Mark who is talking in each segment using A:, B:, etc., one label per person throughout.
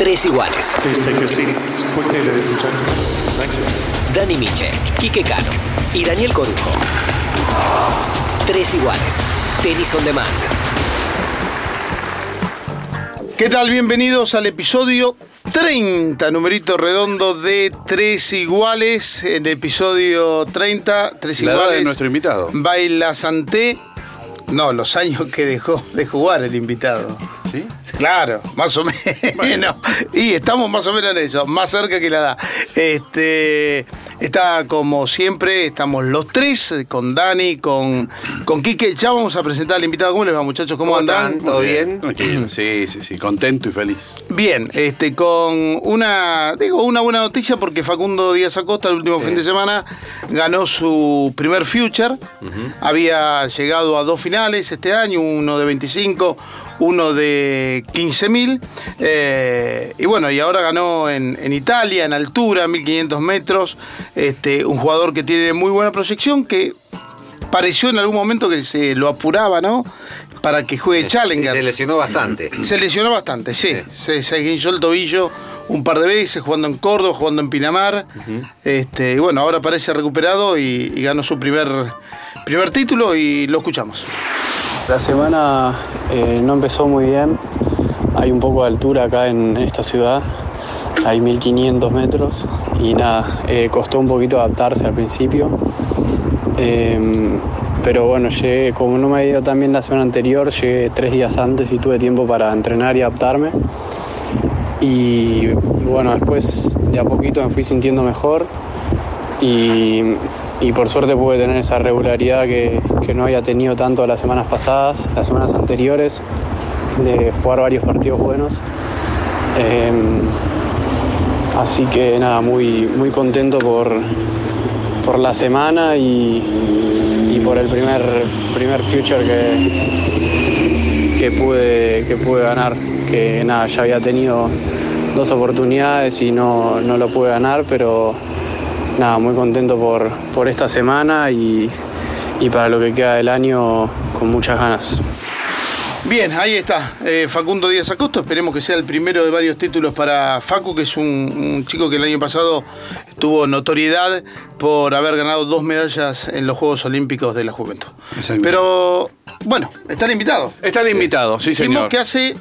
A: Tres iguales.
B: Please take your seats quickly, ladies and gentlemen. Thank you.
A: Dani Miche, Quique Cano y Daniel Corujo. Tres iguales. Tenis on demand.
C: ¿Qué tal? Bienvenidos al episodio 30, numerito redondo de Tres Iguales. En el episodio 30, Tres
D: La
C: Iguales.
D: de nuestro invitado.
C: Baila Santé. No, los años que dejó de jugar el invitado.
D: ¿Sí?
C: Claro, más o menos. Y estamos más o menos en eso, más cerca que la edad. Este, está como siempre, estamos los tres, con Dani, con, con Quique. Ya vamos a presentar al invitado. ¿Cómo les va, muchachos? ¿Cómo, andan?
E: ¿Todo bien?
D: Tranquilo, sí, sí, sí, contento y feliz.
C: Bien, este, con una, digo, una buena noticia porque Facundo Díaz Acosta el último fin de semana ganó su primer future. Había llegado a dos finales este año, uno de 25, uno de 15 mil. y bueno, y ahora ganó en, en Italia, en altura, 1500 metros. Este, un jugador que tiene muy buena proyección, que pareció en algún momento que se lo apuraba, ¿no? Para que juegue Challenger.
E: Se lesionó bastante.
C: Se lesionó bastante, sí. Se, se guinchó el tobillo un par de veces, jugando en Córdoba, jugando en Pinamar. este, y bueno, ahora parece recuperado y, y ganó su primer, primer título y lo escuchamos.
F: La semana eh, no empezó muy bien. Hay un poco de altura acá en esta ciudad. Hay 1500 metros y nada, eh, costó un poquito adaptarse al principio. Eh, pero bueno, llegué, como no me había ido tan bien la semana anterior, llegué tres días antes y tuve tiempo para entrenar y adaptarme. Y bueno, después de a poquito me fui sintiendo mejor y, y por suerte pude tener esa regularidad que, que no había tenido tanto las semanas pasadas, las semanas anteriores, de jugar varios partidos buenos. Eh, así que nada, muy, muy contento por, por la semana y, y por el primer, primer future que, que, pude, que pude ganar. Que nada, ya había tenido dos oportunidades y no, no lo pude ganar, pero nada, muy contento por, por esta semana y, y para lo que queda del año con muchas ganas.
C: Bien, ahí está, eh, Facundo Díaz Acosta. Esperemos que sea el primero de varios títulos para Facu, que es un, un chico que el año pasado tuvo notoriedad por haber ganado dos medallas en los Juegos Olímpicos de la Juventud. Pero, bueno, está el invitado.
D: Está el invitado, sí,
C: Dijimos
D: señor.
C: que hace,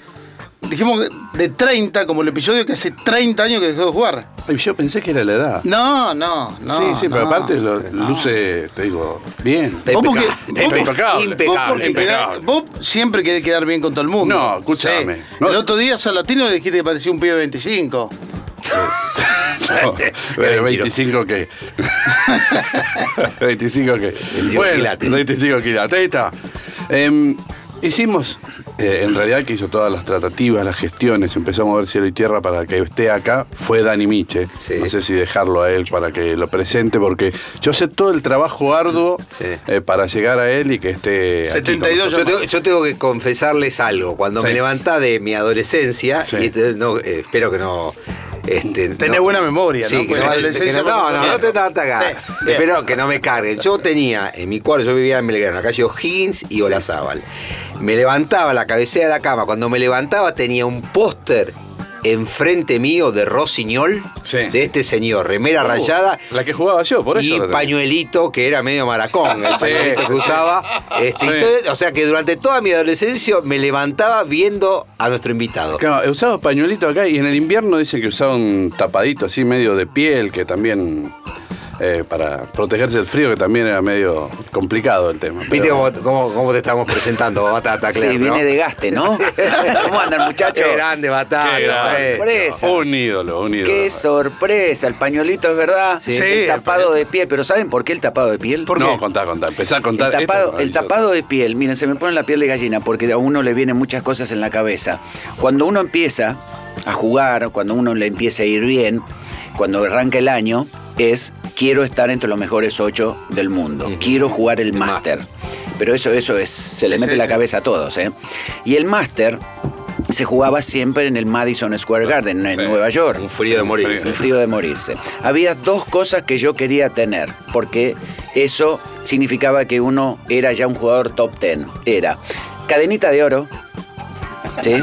C: dijimos de 30, como el episodio que hace 30 años que dejó de jugar.
D: Ay, Yo pensé que era la edad.
C: No, no, no.
D: sí, sí, pero
C: no,
D: aparte lo-
C: no.
D: luce, te digo, bien.
C: Vos porque-
E: impecable.
C: vos-
D: impecable.
C: Vos,
E: Impecable.
C: porque
D: impecable.
C: vos siempre querés quedar bien con todo el mundo.
D: No, escúchame.
C: Sí.
D: No-
C: El otro día a Salatino le dijiste que parecía un pibe de 25.
D: No, pero 25 que. 25 que.
E: 25
D: Bueno,
E: quilates.
D: 25 quilates. Ahí está. Em, hicimos, eh, en realidad, que hizo todas las tratativas, las gestiones, empezamos a ver cielo y tierra para que esté acá, fue Dani Miche.
E: Sí.
D: No sé si dejarlo a él para que lo presente, porque yo sé todo el trabajo arduo
E: Sí.
D: eh, para llegar a él y que esté. aquí con
C: 72
D: nosotros.
E: Yo tengo, yo tengo que confesarles algo. Cuando me
D: Sí.
E: levantá de mi adolescencia,
D: Sí.
E: y no, eh, espero que no. Este,
C: Tenés
E: no-
C: buena memoria,
E: Sí,
C: ¿no? Pues
E: no, que no, no, te te hagas.
C: Sí.
E: Espero que no me carguen. Yo tenía en mi cuarto, yo vivía en Belgrano, la calle O'Higgins y Olazábal. Me levantaba la cabecera de la cama. Cuando me levantaba tenía un póster enfrente mío de Rossignol,
D: Sí.
E: de este señor, remera rayada.
D: La que jugaba yo, por eso.
E: y pañuelito que era medio maracón, el
D: Sí.
E: pañuelito que usaba. Este, y
D: Sí.
E: todo- o sea que durante toda mi adolescencia me levantaba viendo a nuestro invitado.
D: Claro, usaba pañuelito acá y en el invierno dicen que usaba un tapadito así medio de piel que también eh, para protegerse del frío que también era medio complicado el tema.
E: ¿Viste
D: pero-
E: cómo, cómo- cómo te estamos presentando, Batata?
G: Sí,
E: Claire, no?
G: viene de gaste, ¿no? ¿Cómo andan, muchachos?
E: Qué grande, Batata.
D: Qué grande.
G: Sorpresa.
D: Un ídolo, un ídolo.
G: Qué sorpresa, el pañuelito es verdad.
C: Sí.
G: el
C: Sí,
G: tapado de piel, pero ¿saben por qué el tapado de piel?
C: ¿Por
D: no,
C: qué?
D: contá, contá. Empezá a contar.
G: El tapado,
D: es
G: el tapado de piel, miren, se me pone la piel de gallina porque a uno le vienen muchas cosas en la cabeza. Cuando uno empieza a jugar, cuando uno le empieza a ir bien, cuando arranca el año, es quiero estar entre los mejores ocho del mundo, quiero jugar el máster. Pero eso, eso es, se le mete la cabeza a todos, ¿eh? Y el máster se jugaba siempre en el Madison Square Garden, en
D: Sí.
G: Nueva York.
E: Un frío de morir.
G: El frío de morirse. Había dos cosas que yo quería tener, porque eso significaba que uno era ya un jugador top ten. Era cadenita de oro ¿sí?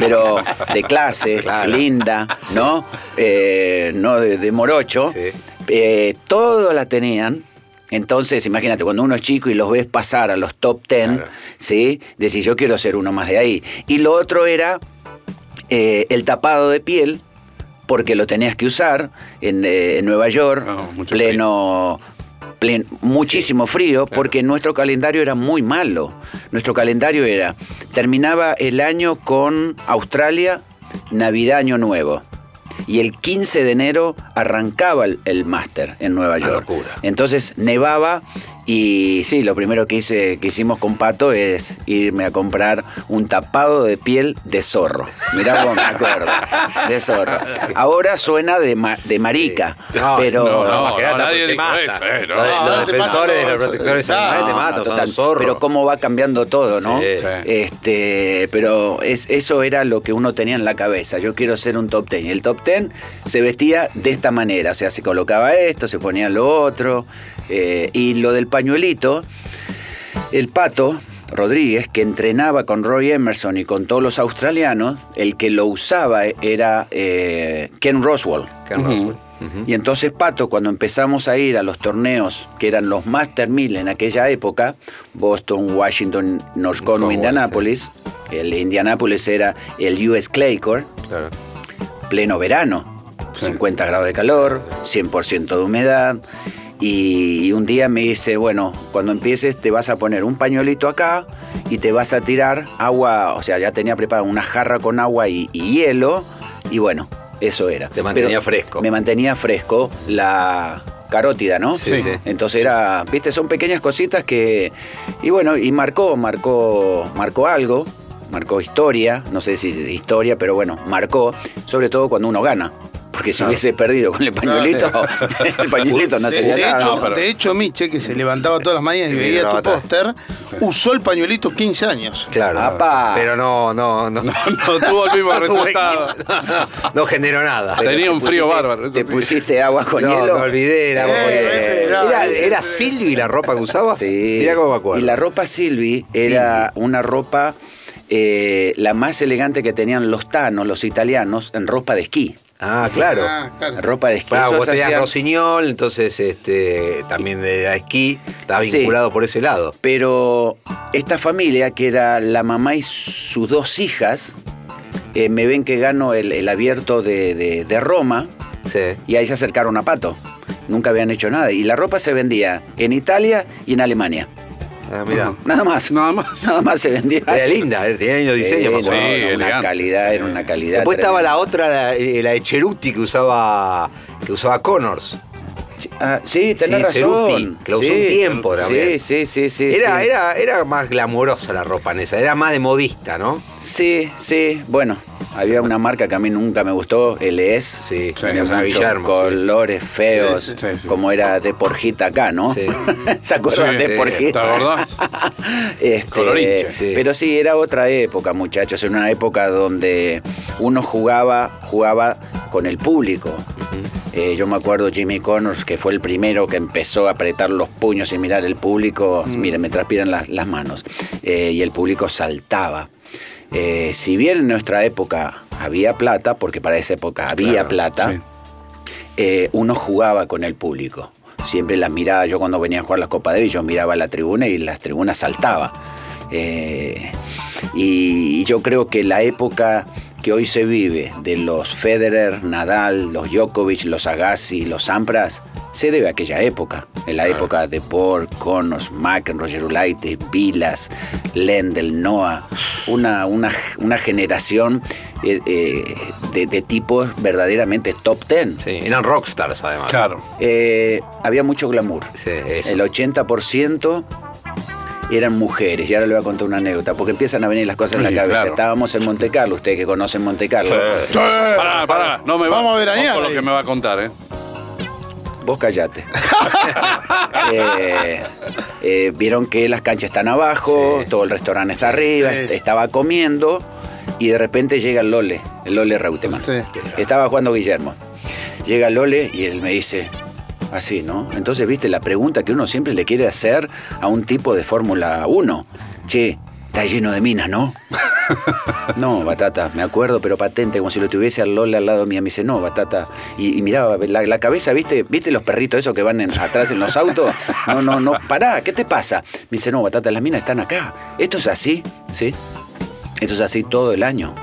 G: Pero de clase, linda, ¿no? Eh, no de, de morocho.
E: Sí.
G: Eh, todo la tenían. Entonces, imagínate, cuando uno es chico y los ves pasar a los top 10,
E: Claro.
G: ¿sí? Decís, yo quiero ser uno más de ahí. Y lo otro era eh, el tapado de piel, porque lo tenías que usar en, eh, en Nueva York,
D: mucho
G: pleno, plen- muchísimo frío, porque nuestro calendario era muy malo. Nuestro calendario era, terminaba el año con Australia, Navidad, Año Nuevo. Y el 15 de enero arrancaba el, el máster en Nueva York. Entonces nevaba y sí, lo primero que, hice, que hicimos con Pato es irme a comprar un tapado de piel de zorro. Mirá cómo me acuerdo. De zorro. Ahora suena de, ma- de marica,
E: No,
G: pero...
D: no, no,
E: Imagínate,
D: nadie
E: porque te
D: dijo
E: mata.
D: eso, eh, no.
E: Los, los
C: No, te
E: defensores de los protectores
C: no,
E: animales te
C: no,
E: matan,
G: Total. Pero cómo va cambiando todo, ¿no?
E: Sí.
D: Sí.
G: Este, pero es, eso era lo que uno tenía en la cabeza. Yo quiero ser un top ten. Y el top ten se vestía de esta manera. O sea, se colocaba esto, se ponía lo otro. Eh, y lo del pañuelito, el pato. Rodríguez, que entrenaba con Roy Emerson y con todos los australianos, el que lo usaba era eh, Ken Roswell.
E: Ken Roswell.
G: Y entonces Pato, cuando empezamos a ir a los torneos que eran los Master 1000 en aquella época, Boston, Washington, North Cornwall, Indianapolis, el Indianapolis era el US Clay Court,
E: Claro.
G: pleno verano, 50 grados de calor, 100% de humedad. Y, un día me dice, bueno, cuando empieces te vas a poner un pañuelito acá y te vas a tirar agua, o sea, ya tenía preparada una jarra con agua y, y hielo, y bueno, eso era.
E: Te mantenía fresco.
G: Me mantenía fresco la carótida, ¿no?
E: Sí, sí.
G: Entonces era, viste, son pequeñas cositas que, y bueno, y marcó, marcó, marcó algo, marcó historia, no sé si historia, pero bueno, marcó, sobre todo cuando uno gana. Porque si hubiese perdido con el pañuelito, el pañuelito no
C: De,
G: sería
C: de
G: nada.
C: hecho,
G: ¿no?
C: de hecho, Miche, que se levantaba todas las mañanas y veía tu póster, usó el pañuelito 15 años.
E: Claro.
G: Apa.
E: Pero no, no, no.
D: No tuvo el mismo resultado.
E: No generó nada.
D: Tenía un
G: Te
D: frío
G: pusiste-
D: bárbaro.
G: ¿Te
D: sí.
G: pusiste agua con
E: no,
G: hielo?
E: me olvidé. Era,
C: Eh,
E: era,
C: era-
E: era Silvi la ropa que usaba.
G: Sí.
E: Mirá cómo me acuerdo.
G: Y la ropa Silvi era una ropa eh, la más elegante que tenían los tanos, los italianos, en ropa de esquí.
E: Ah, claro.
C: Ah, claro.
G: Ropa de esquí.
E: Claro,
G: Esos
E: vos tenías
G: hacían-
E: Rosiñol, entonces este, también de esquí, estaba
G: Sí.
E: vinculado por ese lado.
G: Pero esta familia, que era la mamá y sus dos hijas, eh, me ven que gano el, el abierto de, de- de Roma
E: Sí.
G: y ahí se acercaron a Pato. Nunca habían hecho nada. Y la ropa se vendía en Italia y en Alemania.
E: Ah, mira.
G: Nada más.
D: Nada más.
G: Nada más se vendía.
E: Era linda, eh, tenía lindo diseño. acuerdo.
G: no, no, una
D: elegante.
G: calidad, era una calidad.
E: Después estaba
G: tremenda.
E: la otra, la, eh, la de Cheruti que usaba que usaba Connors.
G: Ah, sí, tenés
E: Sí,
G: razón.
E: Ceruti, que lo usó
G: Sí,
E: un tiempo
G: Sí,
E: también.
G: sí, sí, sí.
E: Era, era, era más glamurosa la ropa en esa, era más de modista, ¿no?
G: Sí, sí. Bueno, había una marca que a mí nunca me gustó, LS.
E: Sí, Guillermo.
G: colores feos, como era de Porjita acá, ¿no?
E: Sí.
G: ¿Se acuerdan de Porjita?
D: ¿te acordás?
G: Este. Pero sí, era otra época, muchachos. Era una época donde uno jugaba, jugaba con el público. Eh, yo me acuerdo Jimmy Connors, que fue el primero que empezó a apretar los puños y mirar el público.
D: Mm.
G: Miren, me transpiran las, las manos. Eh, y el público saltaba. Eh, si bien en nuestra época había plata, porque para esa época había
D: Claro,
G: plata,
D: sí.
G: eh, uno jugaba con el público. Siempre las miraba, yo cuando venía a jugar las Copa Davis, yo miraba la tribuna y las tribunas saltaba. Eh, y, y yo creo que la época que hoy se vive de los Federer, Nadal, los Djokovic, los Agassi, los Sampras, se debe a aquella época. En la época de Borg, Connors, McEnroe, Gerulaitis, Vilas, Lendl, Noah. Una, una, una generación eh, eh, de, de tipos verdaderamente top ten.
E: Sí, eran rockstars además.
D: Claro.
G: Eh, había mucho glamour.
E: Sí, eso.
G: El 80% eran mujeres. Y ahora le voy a contar una anécdota, porque empiezan a venir las cosas en
D: Sí,
G: la cabeza.
D: claro.
G: Estábamos en Monte Carlo, ustedes que conocen Monte Carlo.
D: Pará, pará. No me va,
C: Vamos a ver
D: lo que me va a contar, ¿eh?
G: Vos callate. Eh, eh, vieron que las canchas están abajo, todo el restaurante está arriba,
C: Sí.
G: estaba comiendo y de repente llega el Lole, el Lole Reutemann.
C: Sí.
G: Estaba jugando Guillermo. Llega el Lole y él me dice, así, ¿no? Entonces, viste, la pregunta que uno siempre le quiere hacer a un tipo de Fórmula 1. Che, está lleno de minas, ¿no? No, Batata, me acuerdo, pero patente, como si lo tuviese al Lola al lado mío. Me dice, no, Batata. Y, miraba la, cabeza, ¿viste? ¿Viste los perritos esos que van atrás en los autos? No, no, no, pará, ¿qué te pasa? Me dice, no, Batata, las minas están acá. Esto es así, ¿sí? Esto es así todo el año.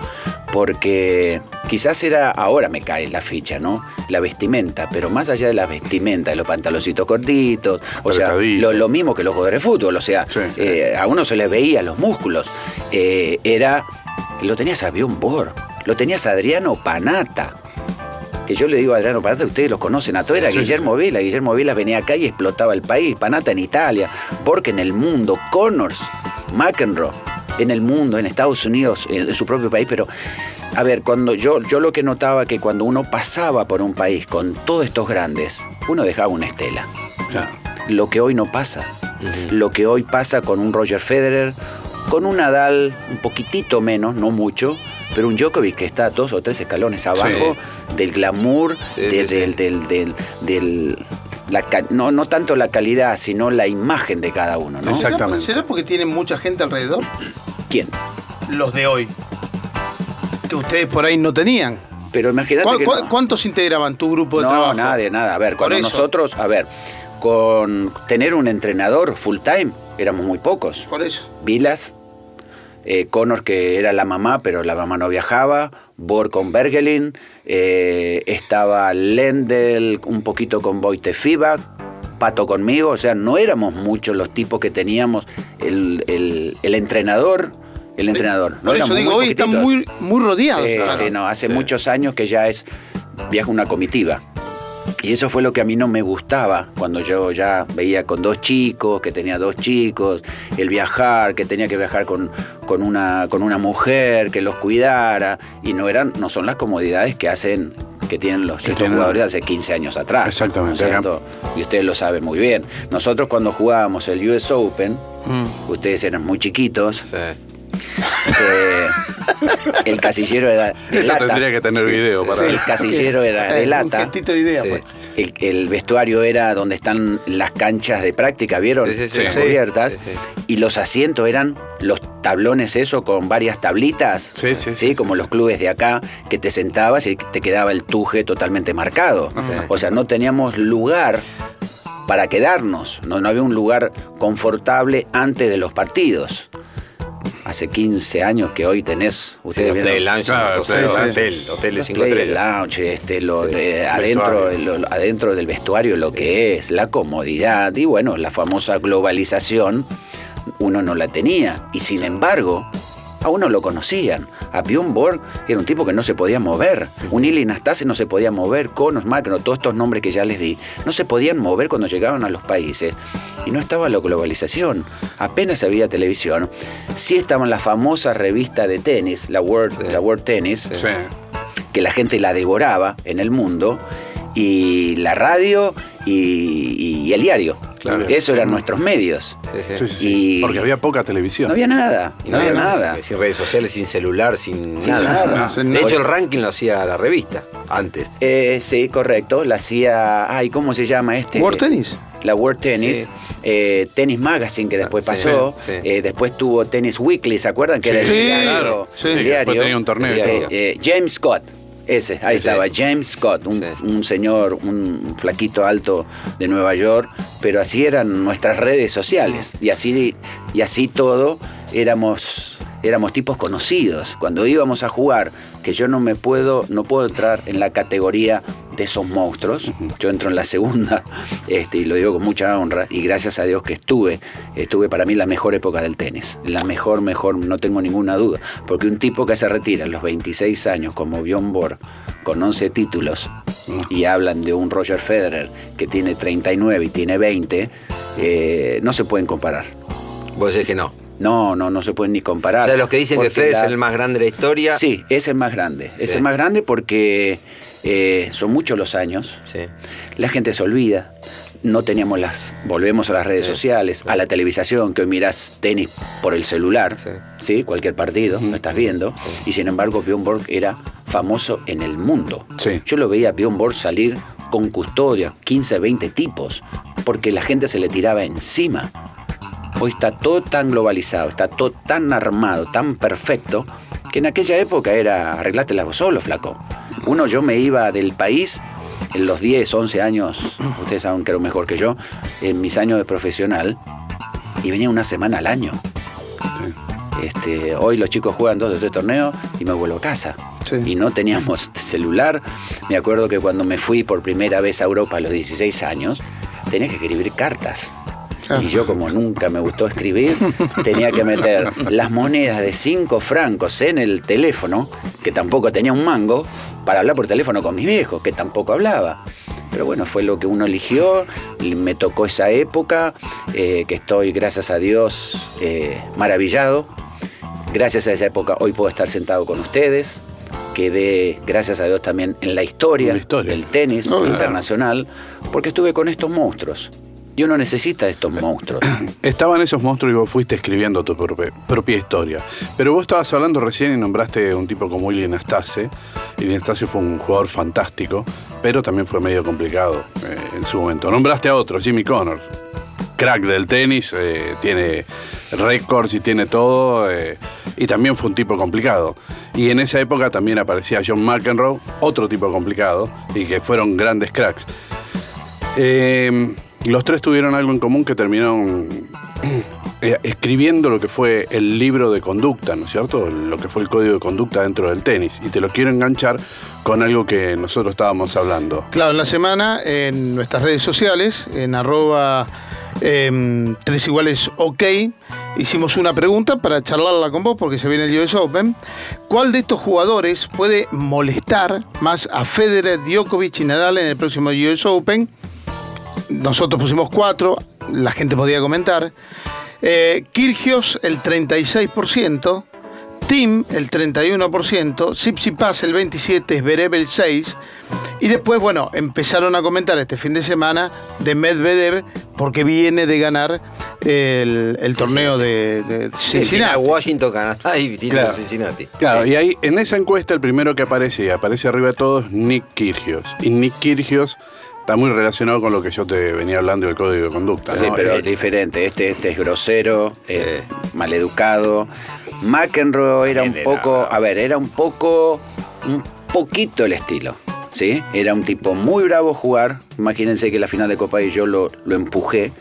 G: Porque quizás era, ahora me cae la ficha, ¿no? La vestimenta, pero más allá de la vestimenta, de los pantaloncitos cortitos, o sea, lo, lo mismo que los jugadores de fútbol, o sea,
D: Sí, sí.
G: eh, a uno se les veía los músculos. Eh, era, lo tenías a Bjorn Borg, lo tenías a Adriano Panata. Que yo le digo a Adriano Panata, ustedes los conocen a todos, era
D: Sí, sí,
G: Guillermo Vela. Guillermo Vela venía acá y explotaba el país. Panata en Italia, Borg en el mundo, Connors, McEnroe en el mundo, en Estados Unidos, en su propio país, pero a ver, cuando yo, yo lo que notaba que cuando uno pasaba por un país con todos estos grandes, uno dejaba una estela.
D: Claro.
G: Lo que hoy no pasa. Lo que hoy pasa con un Roger Federer, con un Nadal un poquitito menos, no mucho, pero un Djokovic que está dos o tres escalones abajo del glamour,
E: Sí,
G: de-
E: sí, sí.
G: del, del, del- del- la no, no tanto la calidad, sino la imagen de cada uno, ¿no?
D: Exactamente.
C: ¿Será porque tienen mucha gente alrededor?
G: ¿Quién?
C: Los de hoy. Ustedes por ahí no tenían.
G: Pero imagínate
C: ¿Cu-
G: que
C: cu-
G: no.
C: ¿Cuántos integraban tu grupo de
G: no,
C: trabajo?
G: nadie, nada. A ver,
C: Por
G: cuando
C: eso.
G: nosotros, a ver, con tener un entrenador full time, éramos muy pocos.
C: Por eso.
G: Vilas, eh, Connor que era la mamá, pero la mamá no viajaba, Bor con Bergelin, eh, estaba Lendl un poquito con Boite Fibak, Pato conmigo, o sea, no éramos muchos los tipos que teníamos el, el- el entrenador, el entrenador. No
C: Por eso digo, hoy están muy, muy rodeados.
G: Sí,
C: claro.
G: sí, no, hace muchos años que ya es viaja una comitiva. Y eso fue lo que a mí no me gustaba cuando yo ya veía con dos chicos, que tenía dos chicos, el viajar, que tenía que viajar con, con, una, con una mujer que los cuidara. Y no eran, no son las comodidades que hacen, que tienen los
D: Que
G: estos jugadores de hace 15 años atrás.
D: Exactamente.
G: Y ustedes lo saben muy bien. Nosotros cuando jugábamos el US Open,
C: Mm.
G: ustedes eran muy chiquitos,
E: Sí.
G: Eh, el casillero era de
D: Esto
G: lata.
D: tendría que tener video para
G: El casillero era de
C: Eh, Un
G: lata.
C: gestito de idea,
E: Sí.
C: pues.
G: El, el vestuario era donde están las canchas de práctica, ¿vieron?
E: Sí, sí,
G: cubiertas.
E: Sí, sí.
G: Y los asientos eran los tablones, eso, con varias tablitas.
D: Sí, sí, sí,
G: como los clubes de acá, que te sentabas y te quedaba el tuje totalmente marcado. O sea, no teníamos lugar para quedarnos. No, no había un lugar confortable antes de los partidos. Hace 15 años que hoy tenés.
E: Sí,
G: Ustedes
E: los
G: vieron-
E: Play Lounge,
D: Claro, sí, sí,
E: hotel,
D: sí.
E: hotel cinco
G: Play. Lounge, este, lo,
E: Sí.
G: eh, adentro, lo- adentro del vestuario lo que es, la comodidad y bueno, la famosa globalización, uno no la tenía. Y sin embargo, a uno lo conocían. A Bjorn Borg era un tipo que no se podía mover. Un Ili Nastase no se podía mover. Connors, Macro, todos estos nombres que ya les di, no se podían mover cuando llegaban a los países. Y no estaba la globalización. Apenas había televisión. Sí estaban la famosa revista de tenis, la World, la World Tennis
D: Sí.
G: que la gente la devoraba en el mundo, y la radio y, y el diario.
E: Claro.
G: Eso eran nuestros medios.
E: Sí, sí.
D: Sí, sí, sí.
G: Y-
D: Porque había poca televisión.
G: No había nada,
E: Y
G: no había nada.
E: Sin redes sociales, sin celular, sin
G: Sin
E: nada. De
C: no.
E: hecho, el ranking lo hacía la revista antes.
G: Eh, sí, correcto. La hacía. Ay, ¿cómo se llama este?
C: ¿World Tennis?
G: La World Tennis.
E: Sí.
G: eh, Tennis Magazine, que después
E: Ah, sí,
G: pasó.
E: sí.
G: eh, después tuvo Tennis Weekly, ¿se acuerdan? Que
D: Sí.
G: era el
C: Sí,
G: diario.
C: claro. Sí.
G: el
C: Sí,
D: después
G: diario.
D: tenía un torneo y todo.
G: eh, James Scott. Ese, ahí
E: Sí.
G: estaba, James Scott, un,
E: Sí.
G: un señor, un flaquito alto de Nueva York, pero así eran nuestras redes sociales. Y así, y así todo éramos, éramos tipos conocidos. Cuando íbamos a jugar, que yo no me puedo, no puedo entrar en la categoría de esos monstruos. Yo entro en la segunda, este, y lo digo con mucha honra, y gracias a Dios que estuve, estuve para mí la mejor época del tenis. La mejor, mejor, no tengo ninguna duda. Porque un tipo que se retira a los 26 años, como Bjorn Borg, con 11 títulos, y hablan de un Roger Federer que tiene 39 y tiene 20, eh, no se pueden comparar.
E: Vos decís que no.
G: No, no, no se pueden ni comparar.
E: O sea, los que dicen que Federer
G: la-
E: es el más grande de la historia.
G: Sí, es el más grande. Es
E: Sí.
G: el más grande porque eh, son muchos los años.
E: Sí.
G: La gente se olvida. No teníamos las. Volvemos a las redes
E: Sí,
G: sociales, a la televisación, que hoy mirás tenis por el celular,
E: Sí.
G: sí, cualquier partido, lo estás viendo. Y sin embargo, Bjorn Borg era famoso en el mundo.
D: Sí.
G: Yo lo veía a Bjorn Borg salir con custodias, 15, 20 tipos, porque la gente se le tiraba encima. Hoy está todo tan globalizado, está todo tan armado, tan perfecto, que en aquella época era arreglátela vos solo, flaco. Uno, yo me iba del país en los 10, 11 años, ustedes saben que era mejor que yo, en mis años de profesional, y venía una semana al año. Este, hoy los chicos juegan dos o tres torneos y me vuelvo a casa.
C: Sí.
G: Y no teníamos celular. Me acuerdo que cuando me fui por primera vez a Europa a los 16 años, tenía que escribir cartas. Y yo como nunca me gustó escribir, tenía que meter las monedas de 5 francos en el teléfono, que tampoco tenía un mango, para hablar por teléfono con mis viejos, que tampoco hablaba. Pero bueno, fue lo que uno eligió, y me tocó esa época, eh, que estoy, gracias a Dios, eh, maravillado. Gracias a esa época hoy puedo estar sentado con ustedes. Quedé, gracias a Dios, también en la historia,
D: En la historia.
G: del tenis
C: No,
G: internacional, porque estuve con estos monstruos. Y uno necesita estos monstruos.
D: Estaban esos monstruos y vos fuiste escribiendo tu propia, historia. Pero vos estabas hablando recién y nombraste un tipo como Willy Nastase. Willy Nastase fue un jugador fantástico, pero también fue medio complicado eh, en su momento. Nombraste a otro, Jimmy Connors. Crack del tenis, eh, tiene récords y tiene todo. eh, y también fue un tipo complicado. Y en esa época también aparecía John McEnroe, otro tipo complicado, y que fueron grandes cracks. Eh, los tres tuvieron algo en común que terminaron eh, escribiendo lo que fue el libro de conducta, ¿no es cierto? Lo que fue el código de conducta dentro del tenis. Y te lo quiero enganchar con algo que nosotros estábamos hablando.
C: Claro, en la semana en nuestras redes sociales, en arroba em, tres iguales ok, hicimos una pregunta para charlarla con vos porque se viene el US Open. ¿Cuál de estos jugadores puede molestar más a Federer, Djokovic y Nadal en el próximo US Open? Nosotros pusimos cuatro, la gente podía comentar. Eh, Kirgios el 36%, Tim el 31%, Tsitsipas el 27%, Zverev el 6%. Y después, bueno, empezaron a comentar este fin de semana de Medvedev porque viene de ganar el, el torneo de, de
E: Cincinnati,
C: Cincinnati.
E: Washington, Canadá y
D: Claro.
E: Cincinnati.
D: Claro, y ahí en esa encuesta el primero que aparece y aparece arriba de todos es Nick Kirgios. Y Nick Kirgios está muy relacionado con lo que yo te venía hablando del código de conducta.
G: Sí,
D: ¿no?
G: pero es diferente. Este, este es grosero, eh, maleducado. McEnroe era un poco, a ver, era un poco, un poquito el estilo. ¿Sí? Era un tipo muy bravo a jugar. Imagínense que la final de Copa y yo lo, lo empujé.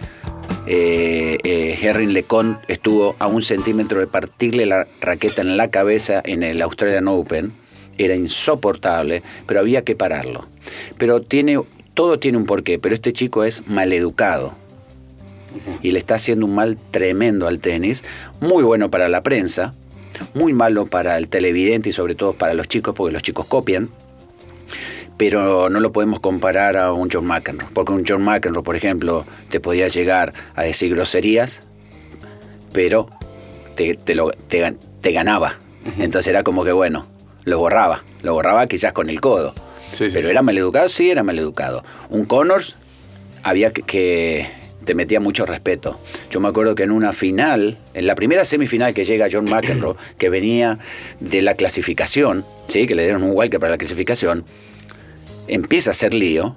G: Eh, eh, Henry Lecon estuvo a un centímetro de partirle la raqueta en la cabeza en el Australian Open. Era insoportable, pero había que pararlo. Pero tiene, todo tiene un porqué, pero este chico es maleducado y le está haciendo un mal tremendo al tenis, muy bueno para la prensa, muy malo para el televidente y sobre todo para los chicos, porque los chicos copian, pero no lo podemos comparar a un John McEnroe, porque un John McEnroe, por ejemplo, te podía llegar a decir groserías, pero te, te lo- te ganaba. Entonces era como que, bueno, lo borraba, lo borraba quizás con el codo.
D: Sí, sí,
G: pero
D: sí.
G: era maleducado, sí, era maleducado. Un Connors había que, que te metía mucho respeto. Yo me acuerdo que en una final, en la primera semifinal que llega John McEnroe, que venía de la clasificación, ¿sí? que le dieron un walker para la clasificación, empieza a hacer lío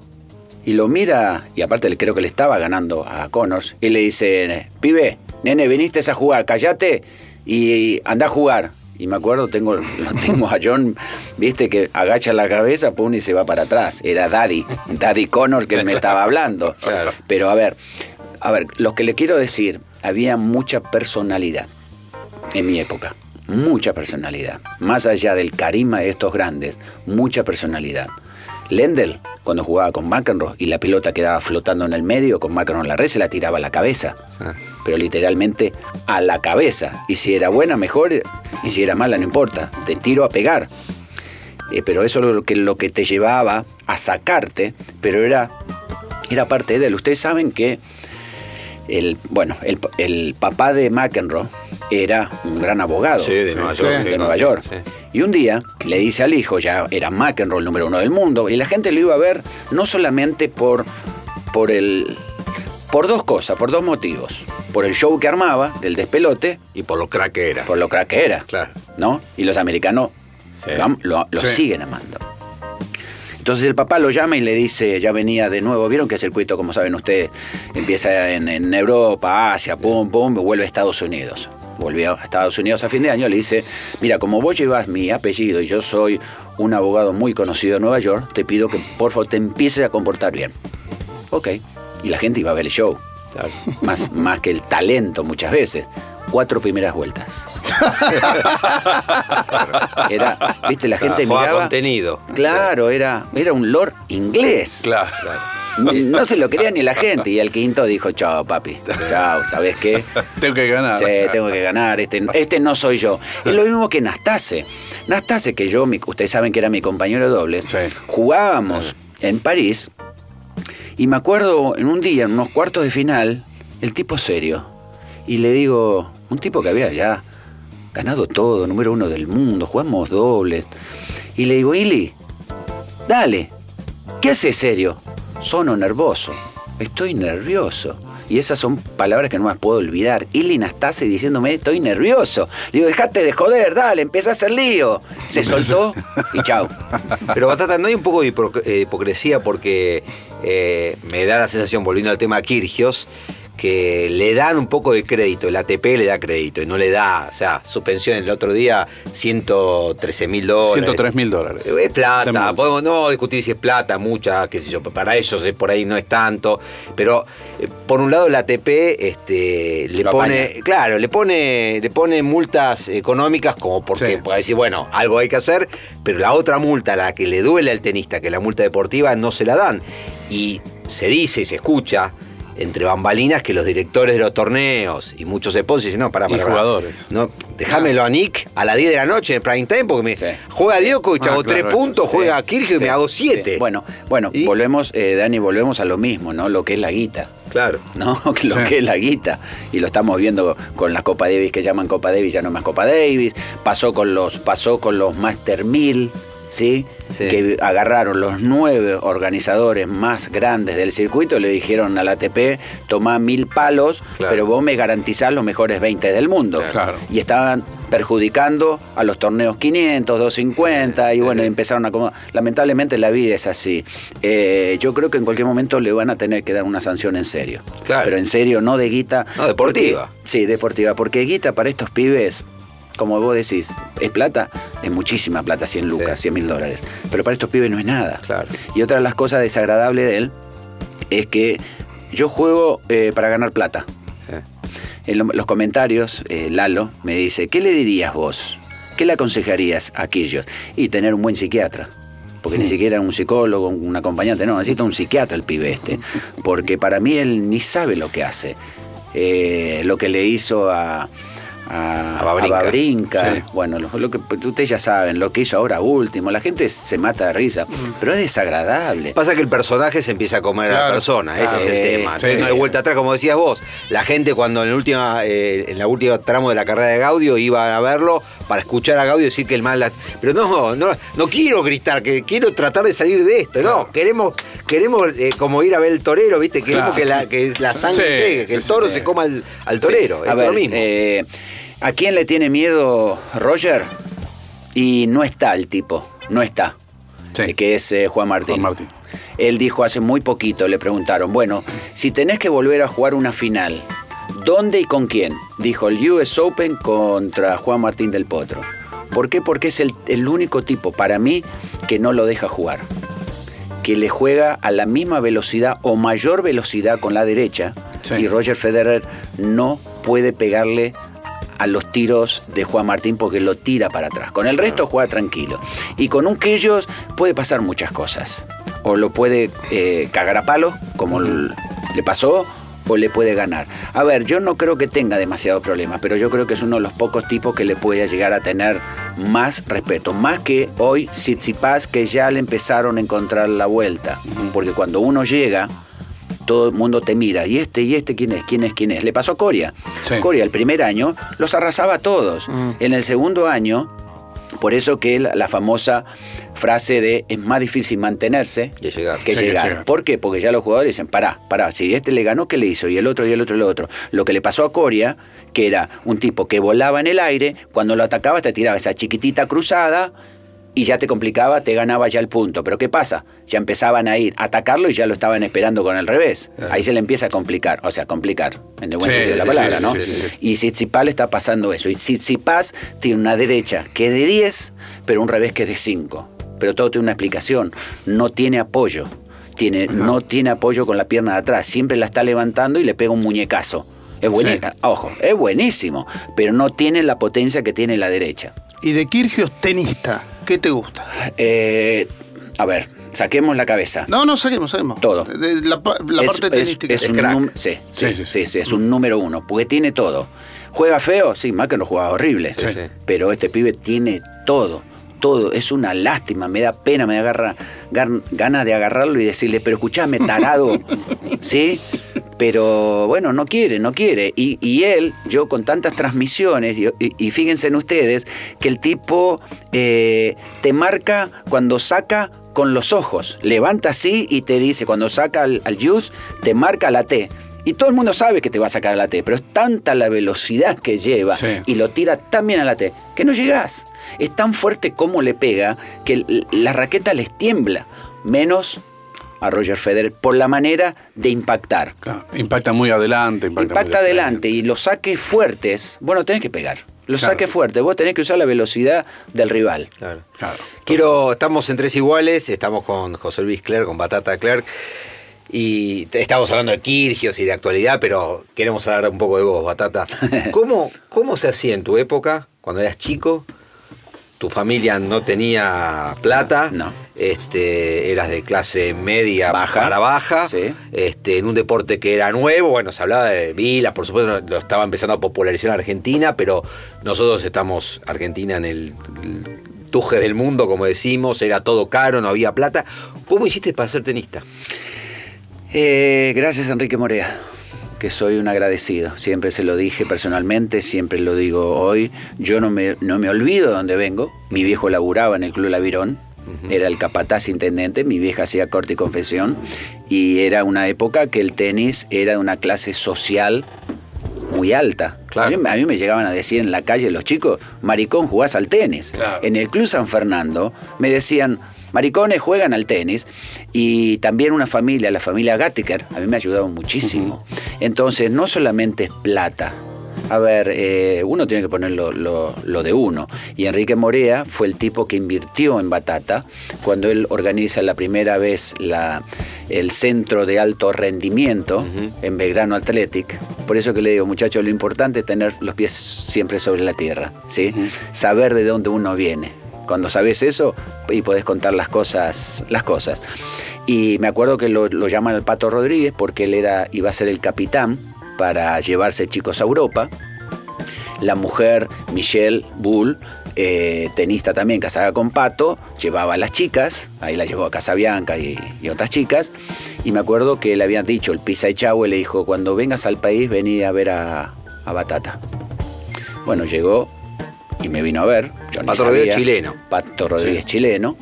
G: y lo mira, y aparte le- creo que le estaba ganando a Connors, y le dice, pibe, nene, viniste a jugar, callate y anda a jugar. Y me acuerdo, tengo, lo tengo a John, viste, que agacha la cabeza, pum, y se va para atrás. Era Daddy, Daddy Connors que me estaba hablando.
E: Claro.
G: Pero a ver, a ver, lo que le quiero decir, había mucha personalidad en mi época. Mucha personalidad. Más allá del carisma de estos grandes, mucha personalidad. Lendl, cuando jugaba con McEnroe y la pelota quedaba flotando en el medio, con McEnroe en la red se la tiraba a la cabeza. Pero literalmente a la cabeza. Y si era buena, mejor. Y si era mala, no importa. Te tiro a pegar. Eh, pero eso es lo que, lo que te llevaba a sacarte, pero era, era parte de él. Ustedes saben que el, bueno, el, el papá de McEnroe era un gran abogado
E: Sí, de Nueva
C: Sí,
E: York.
G: de Nueva York. Y un día le dice al hijo, ya era McEnroe el número uno del mundo, y la gente lo iba a ver no solamente por, por el por dos cosas, por dos motivos. Por el show que armaba, del despelote,
E: Y por lo crack que era.
G: por lo crack que era.
E: Claro.
G: ¿No? Y los americanos
E: Sí.
G: lo, lo- lo
C: Sí.
G: siguen amando. Entonces el papá lo llama y le dice, ya venía de nuevo, vieron que el circuito, como saben ustedes, empieza en, en Europa, Asia, pum, pum, vuelve a Estados Unidos. Volvió a Estados Unidos a fin de año, le dice, mira, como vos llevas mi apellido y yo soy un abogado muy conocido en Nueva York, te pido que por favor te empieces a comportar bien. Ok. Y la gente iba a ver el show. Más, más que el talento muchas veces. Cuatro primeras vueltas. Era, viste, la gente
E: Juega
G: miraba.
E: contenido.
G: Claro, era, era un lord inglés.
D: Claro.
G: No se lo quería ni la gente. Y el quinto dijo, chao, papi. Chao, ¿sabes qué?
D: Tengo que ganar.
G: Sí, tengo que ganar, este, este no soy yo. Es lo mismo que Nastase. Nastase, que yo, mi- ustedes saben que era mi compañero doble,
D: Sí.
G: jugábamos en París y me acuerdo en un día, en unos cuartos de final, el tipo serio. Y le digo, un tipo que había ya ganado todo, número uno del mundo, jugamos dobles. Y le digo, Ili, dale, ¿qué haces serio? Sono nervoso, estoy nervioso. Y esas son palabras que no me las puedo olvidar. Ili Nastase diciéndome, estoy nervioso. Le digo, dejate de joder, dale, empezá a hacer lío. Se soltó y chao.
E: Pero Batata, no hay un poco de eh, hipocresía porque eh, me da la sensación, volviendo al tema Kirgios, que le dan un poco de crédito, el ATP le da crédito y no le da, o sea, su pensión el otro día, 113 mil dólares.
D: 103 mil dólares.
E: Es plata, podemos no discutir si es plata, mucha, qué sé yo, para ellos eh, por ahí no es tanto, pero eh, por un lado el ATP este, le
G: Lo
E: pone,
G: apaña.
E: claro, le pone, le pone multas económicas como porque
D: Sí.
E: puede decir, bueno, algo hay que hacer, pero la otra multa, la que le duele al tenista, que es la multa deportiva, no se la dan. Y se dice y se escucha entre bambalinas que los directores de los torneos y muchos sponsors dicen, no, para,
D: Y
E: para,
D: jugadores.
E: No, déjamelo a Nick a las 10 de la noche en prime time porque me
G: Sí.
E: juega Djokovic,
D: Ah,
E: hago
D: claro,
E: 3
D: eso,
E: puntos,
G: Sí,
E: juega Kirchhoff y me hago
G: sí.
E: 7.
G: Bueno, bueno,
E: ¿Y?
G: volvemos, eh, Dani, volvemos a lo mismo, ¿no? Lo que es la guita.
E: claro.
G: ¿no? Lo
D: Sí.
G: que es la guita. Y lo estamos viendo con la Copa Davis que llaman Copa Davis, ya no más Copa Davis. Pasó con los, pasó con los Master 1000, ¿sí?
E: Sí.
G: Que agarraron los nueve organizadores más grandes del circuito le dijeron al ATP, tomá mil palos,
E: Claro.
G: pero vos me garantizás los mejores 20 del mundo.
D: Claro.
G: Y estaban perjudicando a los torneos 500, 250 y bueno, empezaron a acomodar. Lamentablemente la vida es así. Eh, yo creo que en cualquier momento le van a tener que dar una sanción en serio.
E: Claro.
G: Pero en serio, no de guita.
E: No, deportiva.
G: Porque- sí, deportiva. Porque guita para estos pibes, como vos decís, es plata, es muchísima plata, 100 lucas,
E: Sí.
G: 100 mil dólares. Pero para estos pibes no es nada.
E: Claro.
G: Y otra de las cosas desagradables de él es que yo juego eh, para ganar plata.
E: Sí.
G: En lo- los comentarios, eh, Lalo me dice, ¿qué le dirías vos? ¿Qué le aconsejarías a Kirgios? Y tener un buen psiquiatra. Porque ni siquiera un psicólogo, un acompañante, no, necesita un psiquiatra el pibe este. Porque para mí él ni sabe lo que hace. Eh, lo que le hizo a, a,
E: A Babrinka.
G: a Babrinka.
D: Sí.
G: Bueno, lo, lo que ustedes ya saben, lo que hizo ahora último. La gente se mata de risa, pero es desagradable.
E: Pasa que el personaje se empieza a comer a la
C: Claro.
E: persona, ese es el
G: Sí,
E: tema. Entonces no hay vuelta atrás, como decías vos. La gente cuando en, la última, eh, en la última tramo de la carrera de Gaudio iba a verlo para escuchar a Gaudio decir que el mal... la- Pero no, no, no quiero gritar, que quiero tratar de salir de esto. No, queremos, queremos eh, como ir a ver el torero, ¿viste? Queremos
D: Claro.
E: que, la, que la sangre
D: Sí,
E: llegue, que
D: sí,
E: el toro
D: sí.
E: se coma al, al torero.
G: Sí.
E: es
G: A ver,
E: lo mismo.
G: eh, ¿a quién le tiene miedo Roger? Y no está el tipo, no está.
D: Sí.
G: Que es eh, Juan Martín.
D: Juan Martín.
G: Él dijo hace muy poquito, le preguntaron, bueno, si tenés que volver a jugar una final, ¿dónde y con quién? Dijo el US Open contra Juan Martín del Potro. ¿Por qué? Porque es el, el único tipo para mí que no lo deja jugar. Que le juega a la misma velocidad o mayor velocidad con la derecha.
D: Sí.
G: Y Roger Federer no puede pegarle a los tiros de Juan Martín porque lo tira para atrás. Con el resto juega tranquilo. Y con un Kyrgios puede pasar muchas cosas. O lo puede eh, cagar a palos, como le pasó, o le puede ganar. A ver, yo no creo que tenga demasiados problemas, pero yo creo que es uno de los pocos tipos que le puede llegar a tener más respeto. Más que hoy Tsitsipas, que ya le empezaron a encontrar la vuelta. Porque cuando uno llega, todo el mundo te mira. ¿Y este? ¿Y este quién es? ¿Quién es? ¿Quién es? Le pasó a Coria.
D: Sí.
G: Coria el primer año los arrasaba a todos. En el segundo año, por eso que la, la famosa frase de es más difícil mantenerse
E: Que llegar.
G: que
D: Sí, que
G: llegar.
D: llegar.
G: ¿Por qué? Porque ya los jugadores dicen, pará, pará, si este le ganó, ¿qué le hizo? Y el otro, y el otro, y el otro. Lo que le pasó a Coria, que era un tipo que volaba en el aire, cuando lo atacaba te tiraba esa chiquitita cruzada y ya te complicaba, te ganaba ya el punto. Pero ¿qué pasa? Ya empezaban a ir a atacarlo y ya lo estaban esperando con el revés. Ahí se le empieza a complicar, o sea, complicar, en el buen
D: Sí,
G: sentido de la palabra,
D: sí,
G: ¿no?
D: sí.
G: Y Tsitsipas está pasando eso. Y Tsitsipas tiene una derecha que es de 10, pero un revés que es de 5. Pero todo tiene una explicación. No tiene apoyo. Tiene, no tiene apoyo con la pierna de atrás. Siempre la está levantando y le pega un muñecazo. Es buenísimo. Ojo, es buenísimo. Pero no tiene la potencia que tiene la derecha.
C: Y de Kirgios, tenista, ¿qué te gusta?
G: Eh, a ver, saquemos la cabeza.
C: No, no, saquemos, saquemos.
G: Todo.
C: De la, pa- la
G: es,
C: parte
G: es-
C: tenística.
G: es un num- sí, sí,
D: Sí, sí,
G: sí, sí, es un número uno, porque tiene todo. ¿Juega feo? Sí, más que no juega horrible.
E: Sí, sí.
G: Pero este pibe tiene todo, todo. Es una lástima, me da pena, me da garra- gan- ganas de agarrarlo y decirle, pero escuchame, tarado. ¿Sí? Pero bueno, no quiere, no quiere. Y, y él, yo con tantas transmisiones, y, y- y fíjense en ustedes, que el tipo eh, te marca cuando saca con los ojos. Levanta así y te dice, cuando saca al, al juice, te marca la T. Y todo el mundo sabe que te va a sacar a la T, pero es tanta la velocidad que lleva
D: Sí.
G: y lo tira tan bien a la T que no llegás. Es tan fuerte como le pega que la raqueta les tiembla, menos a Roger Federer por la manera de impactar.
D: Claro, impacta muy adelante. Impacta,
G: Impacta,
D: muy
G: adelante y los saques fuertes, bueno, tenés que pegar. Los
D: Claro.
G: saques fuertes, vos tenés que usar la velocidad del rival.
E: Claro.
D: Claro.
E: Quiero, estamos en tres iguales, estamos con José Luis Clerc, con Batata Clerc, y estamos hablando de Kirgios y de actualidad, pero queremos hablar un poco de vos, Batata. ¿Cómo, cómo se hacía en tu época, cuando eras chico? Tu familia no tenía plata,
G: No.
E: este, eras de clase media
G: Baja.
E: para baja,
G: Sí.
E: este, en un deporte que era nuevo, bueno, se hablaba de Vila, por supuesto lo estaba empezando a popularizar en Argentina, pero nosotros estamos, Argentina, en el, el tuje del mundo, como decimos, era todo caro, no había plata. ¿Cómo hiciste para ser tenista?
G: Eh, gracias Enrique Morea, que soy un agradecido. Siempre se lo dije personalmente, siempre lo digo hoy. Yo no me, no me olvido de dónde vengo. Mi viejo laburaba en el Club Lavirón, era el capataz intendente, mi vieja hacía corte y confesión, y era una época que el tenis era de una clase social muy alta.
E: Claro.
G: A, mí, a mí me llegaban a decir en la calle los chicos, maricón, jugás al tenis.
D: Claro.
G: En el Club San Fernando me decían, maricones juegan al tenis. Y también una familia, la familia Gattiker, a mí me ha ayudado muchísimo. Entonces, no solamente es plata. A ver, eh, uno tiene que poner lo, lo- lo de uno. Y Enrique Morea fue el tipo que invirtió en Batata cuando él organiza la primera vez la, el centro de alto rendimiento en Belgrano Athletic. Por eso que le digo, muchachos, lo importante es tener los pies siempre sobre la tierra, ¿sí? Saber de dónde uno viene. Cuando sabes eso y podés contar las cosas, las cosas. Y me acuerdo que lo, llaman al Pato Rodríguez porque él era, iba a ser el capitán para llevarse chicos a Europa. La mujer, Michelle Bull, eh, tenista también, casada con Pato, llevaba a las chicas, ahí la llevó a Casabianca y, y otras chicas. Y me acuerdo que le habían dicho, el Pisa Echagüe le dijo, cuando vengas al país, vení a ver a, a Batata. Bueno, llegó y me vino a ver. Yo
E: Pato Rodríguez
G: sabía.
E: chileno.
G: Pato Rodríguez chileno.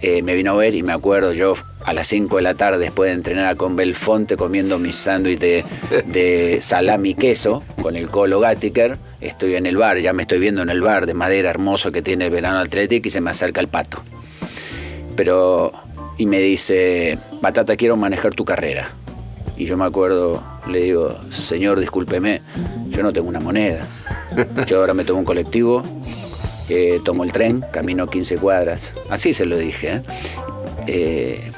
G: Eh, me vino a ver y me acuerdo yo a las 5 de la tarde después de entrenar con Belfonte comiendo mi sándwich de, de salami y queso con el Colo Gattiker. Estoy en el bar, ya me estoy viendo en el bar de madera hermoso que tiene el verano Athletic y se me acerca el pato. Pero, y me dice, Batata, quiero manejar tu carrera. Y yo me acuerdo, le digo, señor, discúlpeme, yo no tengo una moneda. Yo ahora me tomo un colectivo, eh, tomo el tren, camino 15 cuadras. Así se lo dije. ¿eh? Eh,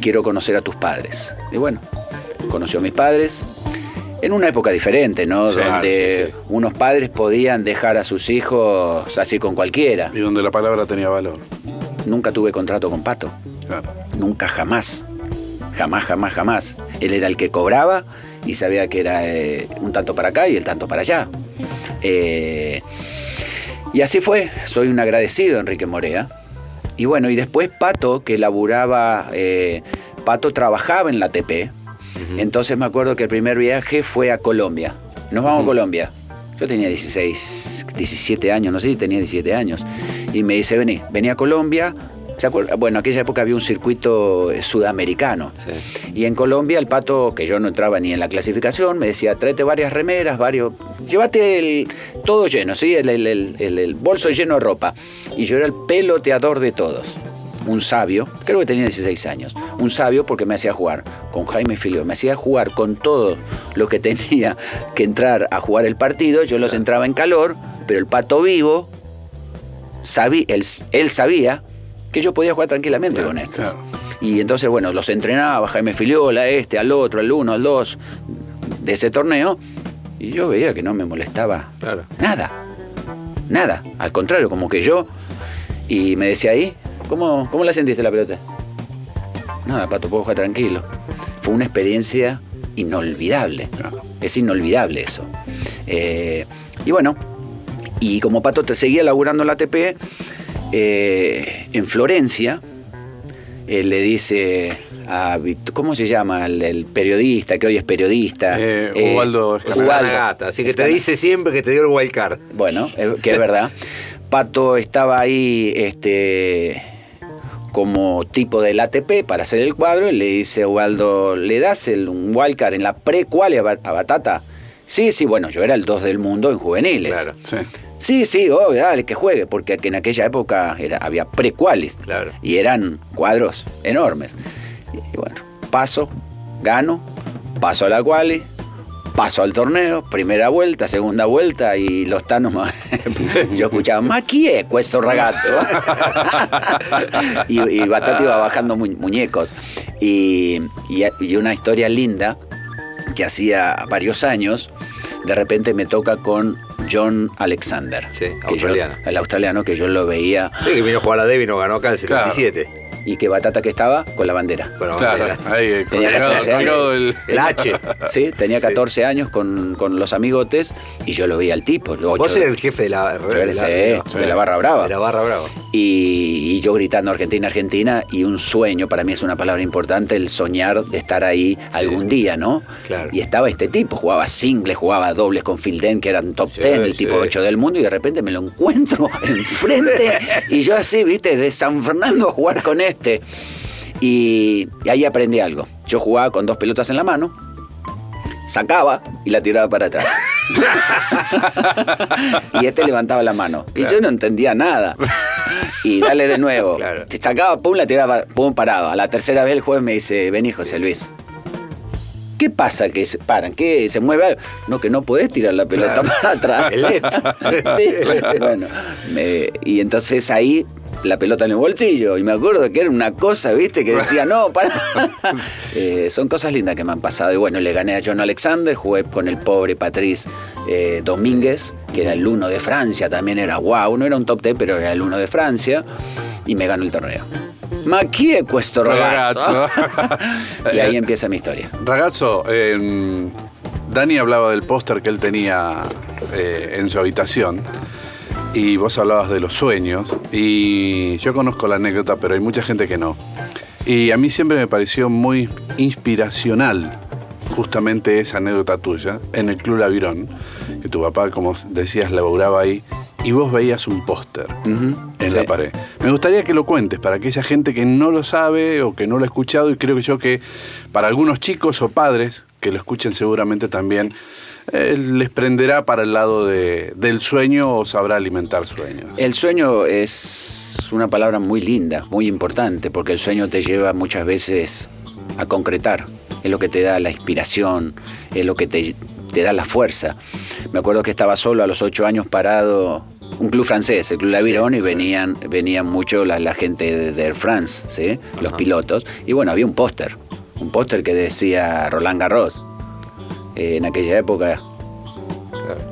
G: quiero conocer a tus padres. Y bueno, conoció a mis padres. En una época diferente, ¿no?
D: Sí,
G: Donde
D: sí, sí.
G: unos padres podían dejar a sus hijos así con cualquiera.
D: Y donde la palabra tenía valor.
G: Nunca tuve contrato con Pato.
D: Claro.
G: Nunca jamás. Jamás, jamás, jamás. Él era el que cobraba y sabía que era eh, un tanto para acá y el tanto para allá. Eh, y así fue. Soy un agradecido, Enrique Morea. Y bueno, y después Pato, que laburaba, eh, Pato trabajaba en la ATP. Entonces me acuerdo que el primer viaje fue a Colombia. Nos vamos a Colombia. Yo tenía 16, 17 años, no sé si tenía 17 años. Y me dice, vení, vení a Colombia, ¿Se? Bueno, aquella época había un circuito eh, sudamericano. Y en Colombia el pato, que yo no entraba ni en la clasificación, me decía, tráete varias remeras, varios. Llévate el, todo lleno, ¿sí? El, el- el- el- el bolso lleno de ropa. Y yo era el peloteador de todos. Un sabio, creo que tenía 16 años. Un sabio porque me hacía jugar con Jaime Filio. Me hacía jugar con todo lo que tenía que entrar a jugar el partido. Yo los entraba en calor, pero el pato vivo sabí- él, él sabía que yo podía jugar tranquilamente con esto.
D: claro.
G: Y entonces, bueno, los entrenaba, Jaime Filiola, a este, al otro, al uno, al dos, de ese torneo, y yo veía que no me molestaba
E: Claro.
G: nada, nada, al contrario, como que yo, y me decía ahí, ¿cómo, cómo la sentiste la pelota? Nada, Pato, puedo jugar tranquilo. Fue una experiencia inolvidable, es inolvidable eso. Eh, y bueno, y como Pato te seguía laburando en la ATP, eh, en Florencia, él le dice a ¿cómo se llama el, el periodista que hoy es periodista?
D: Eh, Ubaldo Escalante.
G: Ubaldo.
E: Gata, así que te dice siempre que te dio el wild card.
G: Bueno, eh, que es verdad. Pato estaba ahí este, como tipo del ATP para hacer el cuadro y le dice a Ubaldo, ¿le das el, un wildcard en la Ba- a Batata? Sí, sí, bueno, yo era el 2 del mundo en juveniles.
E: Claro.
D: Sí.
G: Sí, sí, obvio, dale, que juegue, porque en aquella época era, había pre-qualis.
E: Claro.
G: Y eran cuadros enormes. Y bueno, paso, gano, paso a la quali, paso al torneo, primera vuelta, segunda vuelta, y los tanos, ma- yo escuchaba, ma chi è questo ragazzo? y, y Batata iba bajando mu- muñecos. Y, y- y una historia linda que hacía varios años, de repente me toca con John Alexander.
E: Sí,
G: que yo-
E: australiano.
G: el australiano que yo lo veía
E: Sí, que vino a jugar a la Devi y nos ganó acá en el
D: Claro.
E: 77.
G: y que Batata que estaba con la bandera.
E: Con la
D: Claro,
E: bandera.
D: ahí,
G: Tenía
D: colgado,
G: 14 años.
D: colgado del-
E: El H.
G: Sí, tenía 14 años con, con los amigotes y yo lo veía al tipo.
E: Vos eres el jefe de la, de la,
G: de la barra brava.
E: de la barra brava.
G: Y, y yo gritando Argentina, Argentina, y un sueño, para mí es una palabra importante, el soñar de estar ahí algún día, ¿no?
E: Claro.
G: Y estaba este tipo, jugaba singles, jugaba dobles con Phil Dent, que eran top
E: Sí,
G: 10, el
E: sí.
G: tipo 8 del mundo, y de repente me lo encuentro enfrente, y yo así, viste, de San Fernando a jugar con este. Y, y ahí aprendí algo. Yo jugaba con dos pelotas en la mano, sacaba y la tiraba para atrás. y este levantaba la mano. Y yo no entendía nada. Y dale de nuevo.
E: Claro.
G: Te sacaba, pum, la tiraba, pum, paraba. A la tercera vez el juez me dice, vení José Luis. ¿Qué pasa que se paran? ¿Qué se mueve algo? No, que no podés tirar la pelota para atrás. Sí, bueno, me- y entonces ahí la pelota en el bolsillo. Y me acuerdo que era una cosa, ¿viste? Que decía, no, para. Eh, son cosas lindas que me han pasado. Y bueno, le gané a John Alexander, jugué con el pobre Patrice eh, Domínguez, que era el uno de Francia, también era guau. No era un top 10, pero era el uno de Francia. Y me ganó el torneo. Ma chi è questo ragazzo? y ahí empieza mi historia.
D: Ragazzo, eh, Dani hablaba del póster que él tenía eh, en su habitación y vos hablabas de los sueños y yo conozco la anécdota, pero hay mucha gente que no. Y a mí siempre me pareció muy inspiracional justamente esa anécdota tuya en el Club Lavirón, que tu papá, como decías, laburaba ahí y vos veías un póster en
G: Sí.
D: la pared. Me gustaría que lo cuentes para aquella gente que no lo sabe o que no lo ha escuchado y creo que yo que para algunos chicos o padres que lo escuchen seguramente también eh, les prenderá para el lado de- del sueño o sabrá alimentar sueños.
G: El sueño es una palabra muy linda, muy importante, porque el sueño te lleva muchas veces a concretar. Es lo que te da la inspiración, es lo que te, te da la fuerza. Me acuerdo que estaba solo a los ocho años parado, un club francés, el Club Lavirón, y venían, venían mucho la, la gente de, de Air France, ¿sí? los pilotos. Y bueno, había un póster, un póster que decía Roland Garros. Eh, en aquella época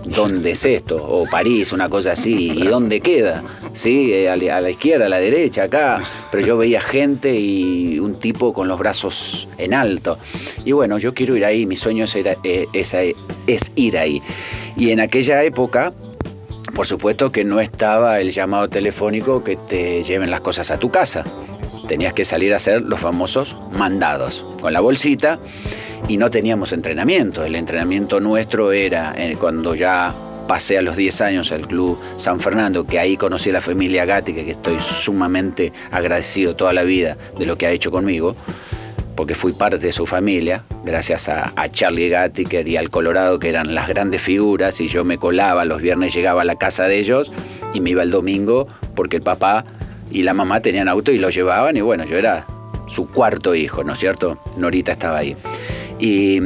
G: ¿dónde es esto? O París, una cosa así, ¿y dónde queda? Sí, eh, a la, izquierda, a la derecha, acá. Pero yo veía gente y un tipo con los brazos en alto. Y bueno, yo quiero ir ahí, mi sueño es ir, eh, es a- es ir ahí. Y en aquella época, por supuesto que no estaba el llamado telefónico que te lleven las cosas a tu casa. Tenías que salir a hacer los famosos mandados con la bolsita y no teníamos entrenamiento. El entrenamiento nuestro era eh, cuando ya pasé a los 10 años al Club San Fernando, que ahí conocí a la familia Gatica, que estoy sumamente agradecido toda la vida de lo que ha hecho conmigo, porque fui parte de su familia, gracias a, a Charlie Gattiker y al Colorado, que eran las grandes figuras, y yo me colaba, los viernes llegaba a la casa de ellos y me iba el domingo, porque el papá y la mamá tenían auto y lo llevaban, y bueno, yo era su cuarto hijo, ¿no es cierto? Norita estaba ahí. Y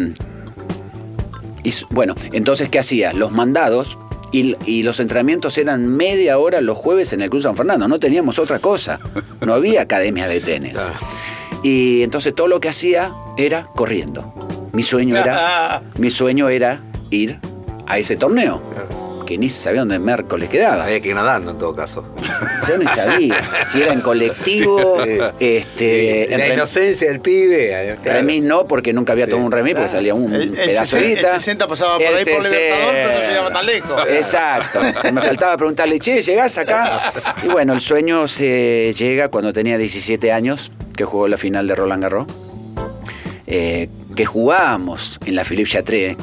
G: bueno, entonces, ¿qué hacía? Los mandados y, y los entrenamientos eran media hora los jueves en el Club San Fernando. No teníamos otra cosa. No había academia de tenis. Y entonces todo lo que hacía era corriendo. Mi sueño era, mi sueño era ir a ese torneo. Que ni sabía dónde miércoles quedaba.
E: Había que ir nadando en todo caso.
G: Yo ni sabía si era en colectivo, este, en
E: la
G: rem-
E: inocencia del pibe. claro.
G: remis no, porque nunca había tomado un remis, porque salía un
C: El,
G: pedazo de
C: 60, el 60 pasaba por ahí por
G: El
C: Libertador, pero no
G: 60.
C: llegaba tan lejos.
G: Exacto. Me faltaba preguntarle, che, ¿llegás acá? Y bueno, el sueño se llega cuando tenía 17 años, que jugó la final de Roland Garros. Eh, que jugábamos en la Philippe Chatrier,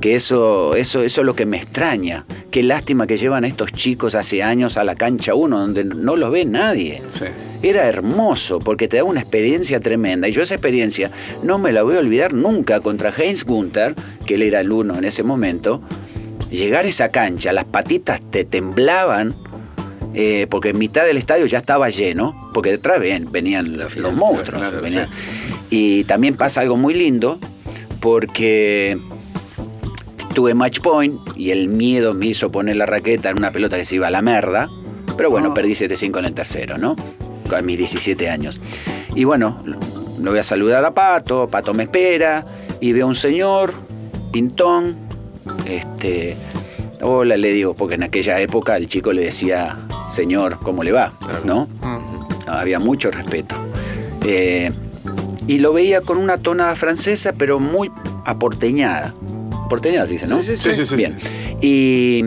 G: que eso, eso, eso es lo que me extraña. Qué lástima que llevan a estos chicos hace años a la cancha 1, donde no los ve nadie.
D: Sí.
G: Era hermoso porque te da una experiencia tremenda. Y yo esa experiencia no me la voy a olvidar nunca contra Heinz Gunther, que él era el uno en ese momento. Llegar a esa cancha, las patitas te temblaban. eh, porque en mitad del estadio ya estaba lleno, porque detrás ven- venían los, los monstruos. venían. Y también pasa algo muy lindo, porque tuve match point y el miedo me hizo poner la raqueta en una pelota que se iba a la merda. Pero bueno, perdí 7-5 en el tercero, ¿no? A mis 17 años. Y bueno, lo voy a saludar a Pato, Pato me espera y veo un señor, pintón, este... Hola, le digo, porque en aquella época el chico le decía, señor, ¿cómo le va? ¿No? Había mucho respeto. Eh, y lo veía con una tonada francesa, pero muy aporteñada. Porteñada se dice, ¿no?
D: Sí, sí, sí,
G: Bien. Y,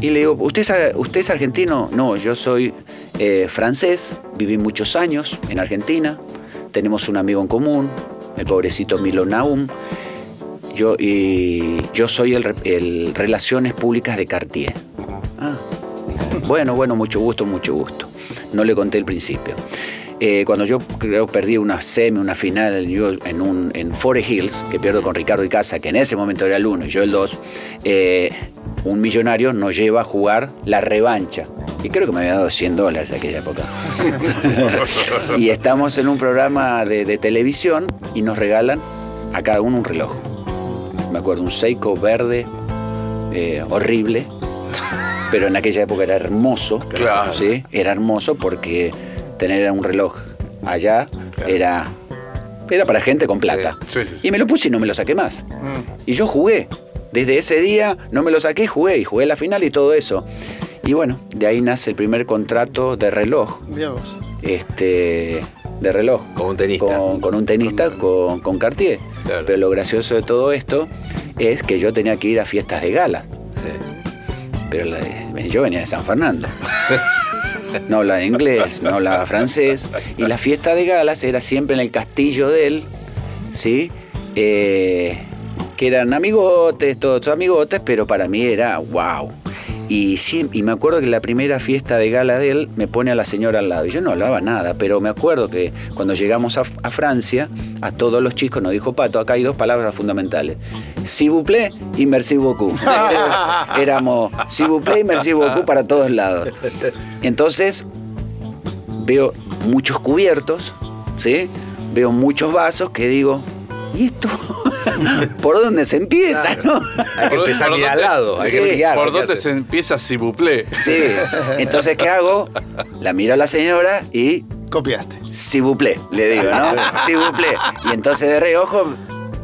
G: y le digo, ¿usted es, ¿usted es argentino? No, yo soy eh, francés, viví muchos años en Argentina, tenemos un amigo en común, el pobrecito Milo Naum. Yo, y yo soy el, el Relaciones Públicas de Cartier. Ah, bueno, bueno, mucho gusto, mucho gusto. No le conté el principio. Eh, cuando yo creo perdí una semi, una final yo en, un, en Forest Hills, que pierdo con Ricardo Icaza, que en ese momento era el 1 y yo el 2, un millonario nos lleva a jugar la revancha. Y creo que me había dado 100 dólares en aquella época. y estamos en un programa de, de televisión y nos regalan a cada uno un reloj. Me acuerdo, un Seiko verde, eh, horrible, pero en aquella época era hermoso.
D: Claro.
G: ¿sí? Era hermoso porque tener un reloj allá era, era para gente con plata.
D: Sí, sí, sí.
G: Y me lo puse y no me lo saqué más. Y yo jugué. Desde ese día no me lo saqué y jugué. Y jugué la final y todo eso. Y bueno, de ahí nace el primer contrato de reloj.
C: Mirá vos.
G: Este, de reloj.
E: Con un tenista.
G: Con, con un tenista, con, con Cartier.
E: Claro.
G: Pero lo gracioso de todo esto es que yo tenía que ir a fiestas de gala.
E: Sí.
G: Pero la- yo venía de San Fernando. No hablaba inglés, no hablaba francés. Y la fiesta de galas era siempre en el castillo de él, ¿sí? Eh, que eran amigotes, todos amigotes, pero para mí era wow. Y, sí, y me acuerdo que la primera fiesta de gala de él me pone a la señora al lado. Y yo no hablaba nada, pero me acuerdo que cuando llegamos a, a Francia, a todos los chicos nos dijo Pato, acá hay dos palabras fundamentales. S'il vous plaît y merci beaucoup. Éramos s'il vous plaît y merci beaucoup para todos lados. Entonces, veo muchos cubiertos, ¿sí? Veo muchos vasos que digo, ¿y esto? ¿Por dónde se empieza, no?
E: Hay que
D: Por-
E: empezar mirar al lado. Hay
G: Sí,
E: que mirar.
D: ¿Por dónde
E: hace.
D: se empieza si buple?
G: Sí. Entonces, ¿qué hago? La miro a la señora y
C: Copiaste.
G: s'il vous plaît, le digo, ¿no? S'il vous plaît. Y entonces de reojo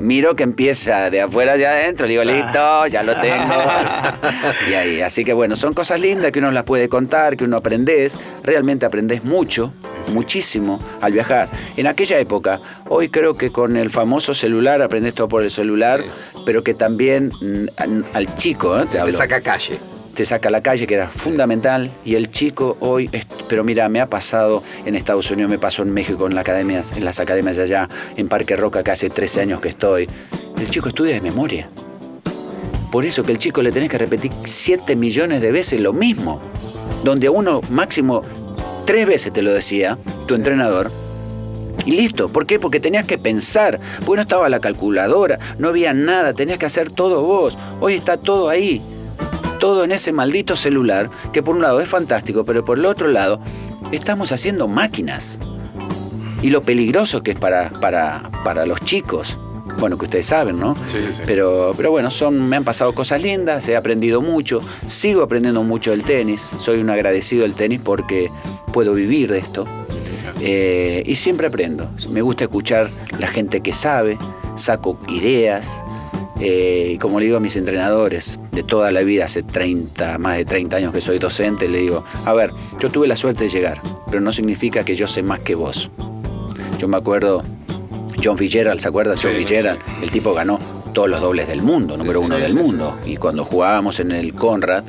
G: miro que empieza de afuera hacia adentro, digo, listo, ya lo tengo. Y ahí, así que bueno, son cosas lindas que uno las puede contar, que uno aprendes, realmente aprendes mucho, muchísimo al viajar. En aquella época, hoy creo que con el famoso celular aprendes todo por el celular, pero que también mm, al- chico, ¿eh? te
E: Te
G: hablo
E: saca calle.
G: Te saca a la calle, que era fundamental, y el chico hoy, es- pero mira, me ha pasado en Estados Unidos, me pasó en México en, las academias, en las academias de allá, en Parque Roca, que hace 13 años que estoy. El chico estudia de memoria. por eso que el chico le tenés que repetir 7 millones de veces lo mismo. Donde a uno máximo tres veces te lo decía tu entrenador. Y listo. ¿Por qué? Porque tenías que pensar. Porque no estaba la calculadora, no había nada, tenías que hacer todo vos. Hoy está todo ahí. Todo en ese maldito celular, que por un lado es fantástico, pero por el otro lado estamos haciendo máquinas. Y lo peligroso que es para, para, para los chicos. Bueno, que ustedes saben, ¿no?
D: Sí, sí.
G: Pero, pero bueno, son, me han pasado cosas lindas, he aprendido mucho, sigo aprendiendo mucho del tenis, soy un agradecido del tenis porque puedo vivir de esto. Eh, y siempre aprendo. Me gusta escuchar la gente que sabe, saco ideas. Eh, como le digo a mis entrenadores de toda la vida, hace 30, más de 30 años que soy docente, le digo, a ver, yo tuve la suerte de llegar, pero no significa que yo sé más que vos. Yo me acuerdo, John Fitzgerald, ¿se acuerdan? John
D: Sí,
G: Fitzgerald, el tipo ganó todos los dobles del mundo, número uno del mundo. Y cuando jugábamos en el Conrad,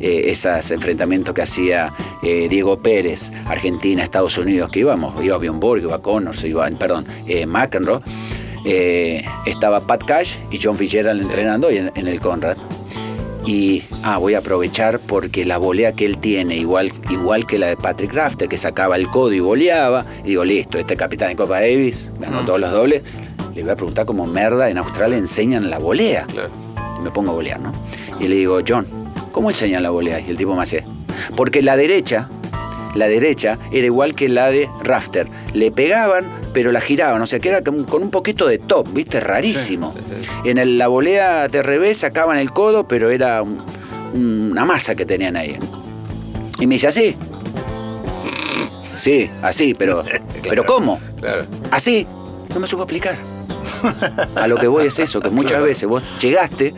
G: eh, esos enfrentamientos que hacía eh, Diego Pérez, Argentina, Estados Unidos, que íbamos, iba Bjorn Borg, iba Connors, iba, perdón, eh, McEnroe, eh, estaba Pat Cash y John Fitzgerald entrenando en, en el Conrad. Y ah, voy a aprovechar porque la volea que él tiene, igual, igual que la de Patrick Rafter, que sacaba el codo y voleaba, y digo, listo, este capitán de Copa Davis, ganó todos los dobles, le voy a preguntar cómo merda en Australia enseñan la volea.
D: Claro.
G: Y me pongo a volear, ¿no? Y le digo, John, ¿cómo enseñan la volea? Y el tipo me hace, porque la derecha, la derecha era igual que la de Rafter. Le pegaban, pero la giraban, o sea que era con un poquito de top, ¿viste? Rarísimo. En el- la volea de revés sacaban el codo, pero era un- una masa que tenían ahí. Y me dice, así. Sí, así, pero, pero ¿cómo?
E: Claro.
G: Así. No me supo explicar. A lo que voy es eso, que muchas veces vos llegaste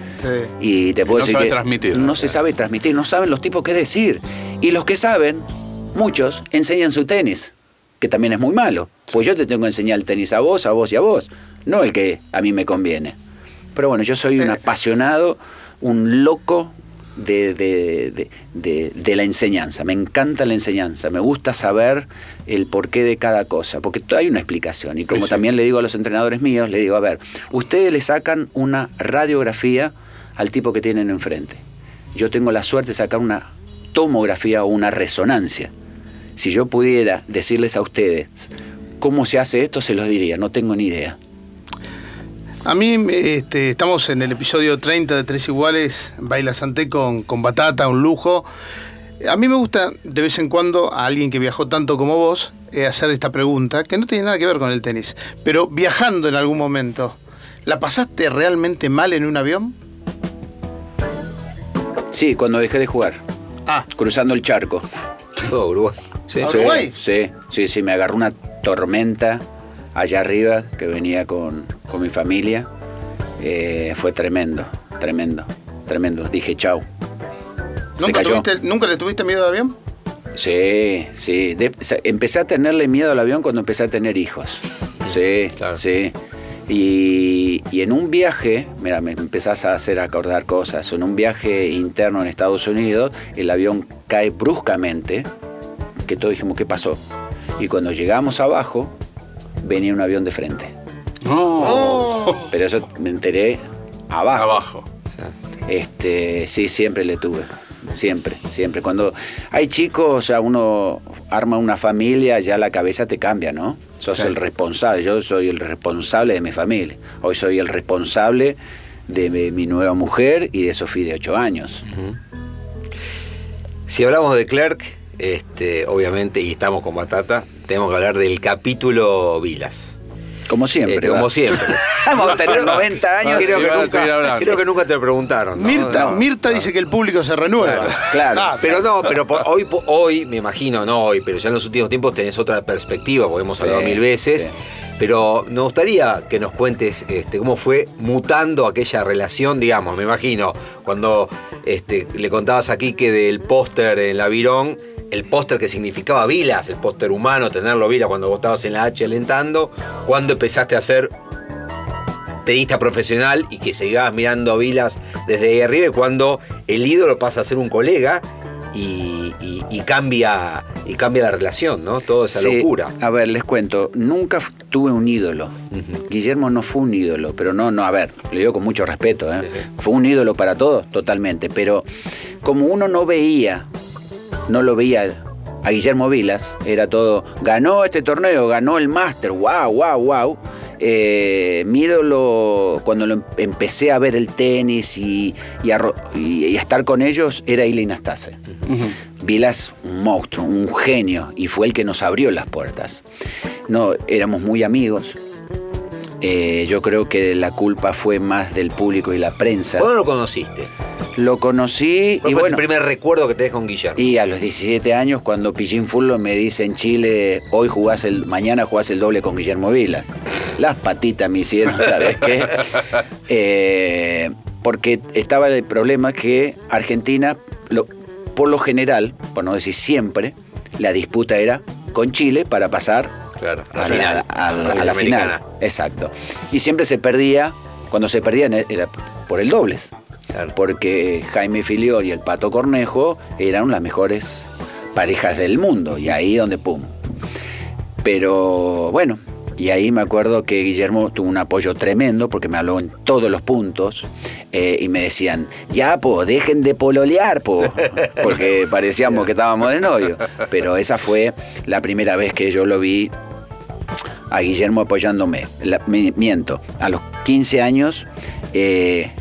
G: y te puedo
D: no
G: decir
D: sabe
G: que
D: transmitir.
G: no se sabe transmitir, no saben los tipos qué decir. Y los que saben, muchos, enseñan su tenis, que también es muy malo. Pues yo te tengo que enseñar el tenis a vos, a vos y a vos, no el que a mí me conviene. Pero bueno, yo soy un apasionado, un loco de, de- de- de- de la enseñanza. Me encanta la enseñanza, me gusta saber el porqué de cada cosa, porque hay una explicación. Y como
D: Sí, sí.
G: también le digo a los entrenadores míos, le digo, a ver, ustedes le sacan una radiografía al tipo que tienen enfrente. Yo tengo la suerte de sacar una tomografía o una resonancia. Si yo pudiera decirles a ustedes cómo se hace esto, se los diría, no tengo ni idea.
C: A mí este, estamos en el episodio 30 de Tres Iguales, Baila Santé con, con Batata, un lujo. A mí me gusta de vez en cuando a alguien que viajó tanto como vos eh, hacer esta pregunta, que no tiene nada que ver con el tenis, pero viajando en algún momento, ¿la pasaste realmente mal en un avión?
G: Sí, cuando dejé de jugar,
C: Ah,
G: cruzando el charco.
E: Todo Uruguay. Sí.
C: ¿A
G: Sí,
C: Uruguay?
G: Sí, sí, sí, me agarró una tormenta allá arriba que venía con, con mi familia. Eh, fue tremendo, tremendo, tremendo. Dije chau. Se
C: ¿nunca,
G: cayó.
C: tuviste- ¿Nunca le tuviste miedo al avión?
G: Sí, sí. De- empecé a tenerle miedo al avión cuando empecé a tener hijos. Sí,
E: Claro.
G: sí. Y, y en un viaje, mira, me empezás a hacer acordar cosas. En un viaje interno en Estados Unidos, el avión cae bruscamente, que todos dijimos, ¿qué pasó? Y cuando llegamos abajo, venía un avión de frente.
D: No.
G: Pero eso me enteré abajo.
D: Abajo.
G: Este, sí, siempre le tuve. Siempre, siempre. Cuando hay chicos, o sea, uno arma una familia, ya la cabeza te cambia, ¿no? Sos
D: Claro.
G: el responsable. Yo soy el responsable de mi familia. Hoy soy el responsable de mi, mi nueva mujer y de Sofía de 8 años.
E: Si hablamos de Clerk, este, obviamente, y estamos con Batata, tenemos que hablar del capítulo Vilas.
G: Como siempre.
E: Este, como siempre.
G: Vamos a tener 90 años.
E: creo, que nunca, creo que nunca te preguntaron. ¿no?
C: Mirta,
E: No.
C: Mirta dice que el público se renueva.
G: Claro.
C: Ah,
E: Pero no, pero por- hoy, hoy, me imagino, no hoy, pero ya en los últimos tiempos tenés otra perspectiva, porque hemos
G: Sí,
E: hablado mil veces.
G: sí.
E: Pero nos gustaría que nos cuentes este, cómo fue mutando aquella relación, digamos, me imagino, cuando este, le contabas aquí que del póster en la Virón, el póster que significaba Vilas, el póster humano, tenerlo Vilas cuando vos estabas en la H alentando, cuando empezaste a ser tenista profesional y que seguías mirando a Vilas desde ahí arriba y cuando el ídolo pasa a ser un colega y, y- y cambia Y cambia la relación, ¿no? Toda esa
G: Sí,
E: locura.
G: A ver, les cuento, nunca tuve un ídolo. Guillermo no fue un ídolo, pero no, no, a ver, le digo con mucho respeto, ¿eh? Fue un ídolo para todos, totalmente, pero como uno no veía, no lo veía a Guillermo Vilas, era todo, ganó este torneo, ganó el máster, wow, wow, wow. Eh, mi ídolo, cuando lo em- empecé a ver el tenis y, y a, ro- y- y a estar con ellos, era Ilie Nastase. Vilas, un monstruo, un genio, y fue el que nos abrió las puertas. No, éramos muy amigos. Eh, yo creo que la culpa fue más del público y la prensa.
E: ¿Cuándo lo conociste?
G: Lo conocí
E: ¿Cuál
G: y
E: fue
G: bueno.
E: el primer recuerdo que te con Guillermo?
G: Y a los 17 años, cuando Pichín Fullo me dice en Chile, hoy jugás el, mañana jugás el doble con Guillermo Vilas. Las patitas me hicieron, ¿sabes qué? Eh, porque estaba el problema que Argentina, lo- por lo general, por no decir siempre, la disputa era con Chile para pasar
E: Claro,
G: a la, a la- a la
E: Americana.
G: final. Exacto. Y siempre se perdía, cuando se perdían era por el dobles.
E: Claro.
G: Porque Jaime Filior y el Pato Cornejo eran las mejores parejas del mundo. Y ahí donde pum. Pero bueno, y ahí me acuerdo que Guillermo tuvo un apoyo tremendo porque me habló en todos los puntos eh, y me decían, ya, po, dejen de pololear, po, porque parecíamos que estábamos de novio. Pero esa fue la primera vez que yo lo vi a Guillermo apoyándome. La- miento, a los 15 años eh,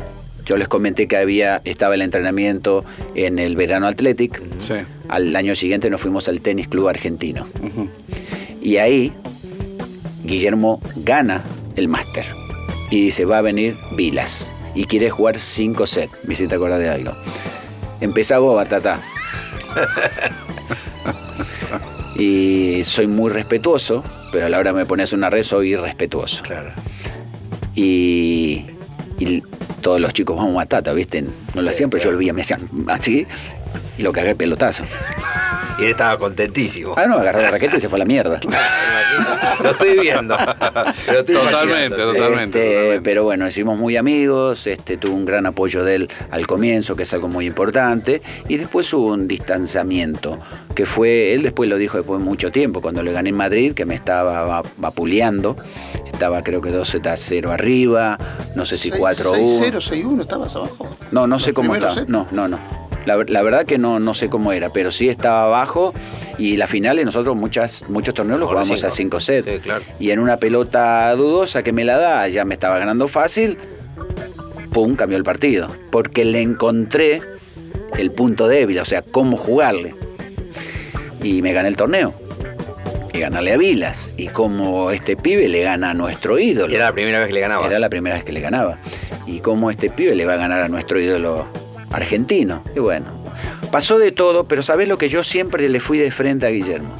G: yo les comenté que había estaba el entrenamiento en el verano Athletic.
D: Sí.
G: Al año siguiente nos fuimos al Tenis Club Argentino. Y ahí Guillermo gana el máster. Y dice, va a venir Vilas. Y quiere jugar 5 sets. Me si te de algo. Empezá vos, Batata. y soy muy respetuoso, pero a la hora me pones una red soy irrespetuoso.
E: Claro.
G: Y, y todos los chicos vamos Batata, ¿viste? No lo hacían, pero yo lo veía, me hacían así y lo cagué pelotazo.
E: Y él estaba contentísimo.
G: Ah, no, agarró la raqueta y se fue a la mierda.
E: Lo estoy viendo. Lo estoy
D: Totalmente, totalmente.
G: Este,
D: totalmente.
G: pero bueno, hicimos muy amigos, este, tuvo un gran apoyo de él al comienzo, que es algo muy importante, y después hubo un distanciamiento, que fue, él después lo dijo después de mucho tiempo, cuando le gané en Madrid, que me estaba va- vapuleando, estaba creo que 2 a 0 arriba, no sé si 4 a 1.
C: 6-0, 6-1, ¿estabas abajo?
G: No, no sé cómo estaba. No, no, no. La, la verdad que no, no sé cómo era, pero sí estaba abajo y la finales nosotros muchas, muchos torneos los jugamos a
E: cinco.
G: 5 sets.
E: Sí, claro.
G: Y en una pelota dudosa que me la da, ya me estaba ganando fácil, pum, cambió el partido. Porque le encontré el punto débil, o sea, cómo jugarle. Y me gané el torneo. Y ganarle a Vilas. Y como este pibe le gana a nuestro ídolo.
E: Era la primera vez que le ganabas.
G: Era la primera vez que le ganaba. Y cómo este pibe le va a ganar a nuestro ídolo argentino. Y bueno, pasó de todo, pero ¿sabés lo que yo siempre le fui de frente a Guillermo?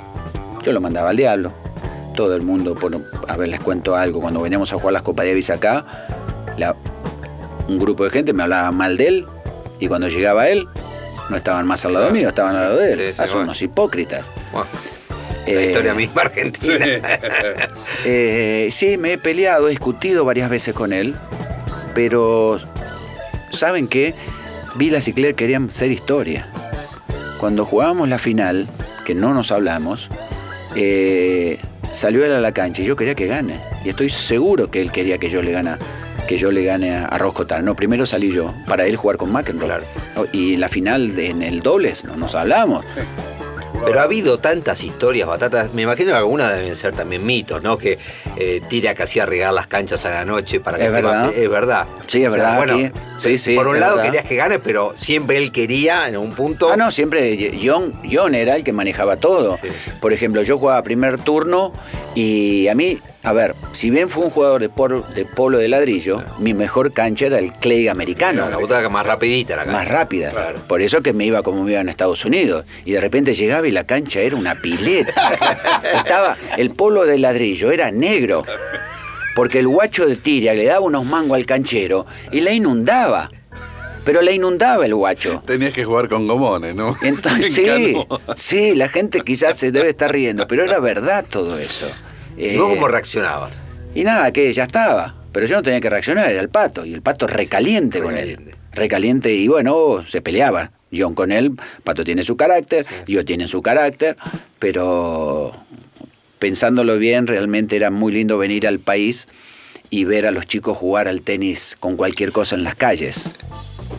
G: Yo lo mandaba al diablo. Todo el mundo, por, a ver, les cuento algo. Cuando veníamos a jugar las Copa Davis acá, la- un grupo de gente me hablaba mal de él. Y cuando llegaba él, no estaban más al lado mío, estaban al lado de él.
E: Sí, sí,
G: Ah, son
E: bueno.
G: unos hipócritas.
E: Bueno, la
G: Eh,
E: historia misma argentina.
G: Eh, sí, me he peleado, he discutido varias veces con él, pero ¿saben qué? Vilas y Claire querían ser historia. Cuando jugábamos la final, que no nos hablamos, eh, salió él a la cancha y yo quería que gane. Y estoy seguro que él quería que yo le gane, que yo le gane a, Roscotar. No, primero salí yo, para él jugar con McEnroe.
E: Claro.
G: Oh, Y la final de- en el dobles, no nos hablamos.
E: Pero ha habido tantas historias, batatas. Me imagino que algunas deben ser también mitos, ¿no? Que eh, tira casi a regar las canchas a la noche para que
G: Es verdad.
E: Es verdad.
G: Sí, es verdad,
E: bueno,
G: aquí. Sí, sí,
E: Por un lado
G: verdad.
E: querías que gane, pero siempre él quería en un punto.
G: Ah, no, siempre John, John era el que manejaba todo.
E: Sí.
G: Por ejemplo, yo jugaba primer turno y a mí, a ver, si bien fue un jugador de, por- de polo de ladrillo, mi mejor cancha era el clay americano.
E: la butaca más rapidita la
G: más
E: cancha.
G: rápida.
E: Claro.
G: Por eso que me iba como me iba en Estados Unidos. Y de repente llegaba y la cancha era una pileta. Estaba, el polo de ladrillo era negro. Porque el guacho de Tiria le daba unos mangos al canchero y la inundaba. Pero la inundaba el guacho.
D: Tenías que jugar con gomones, ¿no?
G: Entonces,
D: En
G: sí, sí, la gente quizás se debe estar riendo, pero era verdad todo eso.
E: ¿Y vos
G: Eh,
E: cómo reaccionabas?
G: y nada, que ya estaba. Pero yo no tenía que reaccionar, era el pato. Y el pato recaliente con él.
E: Recaliente.
G: Recaliente y bueno, se peleaba. John con él, Pato tiene su carácter, yo tiene su carácter, pero pensándolo bien, realmente era muy lindo venir al país y ver a los chicos jugar al tenis con cualquier cosa en las calles.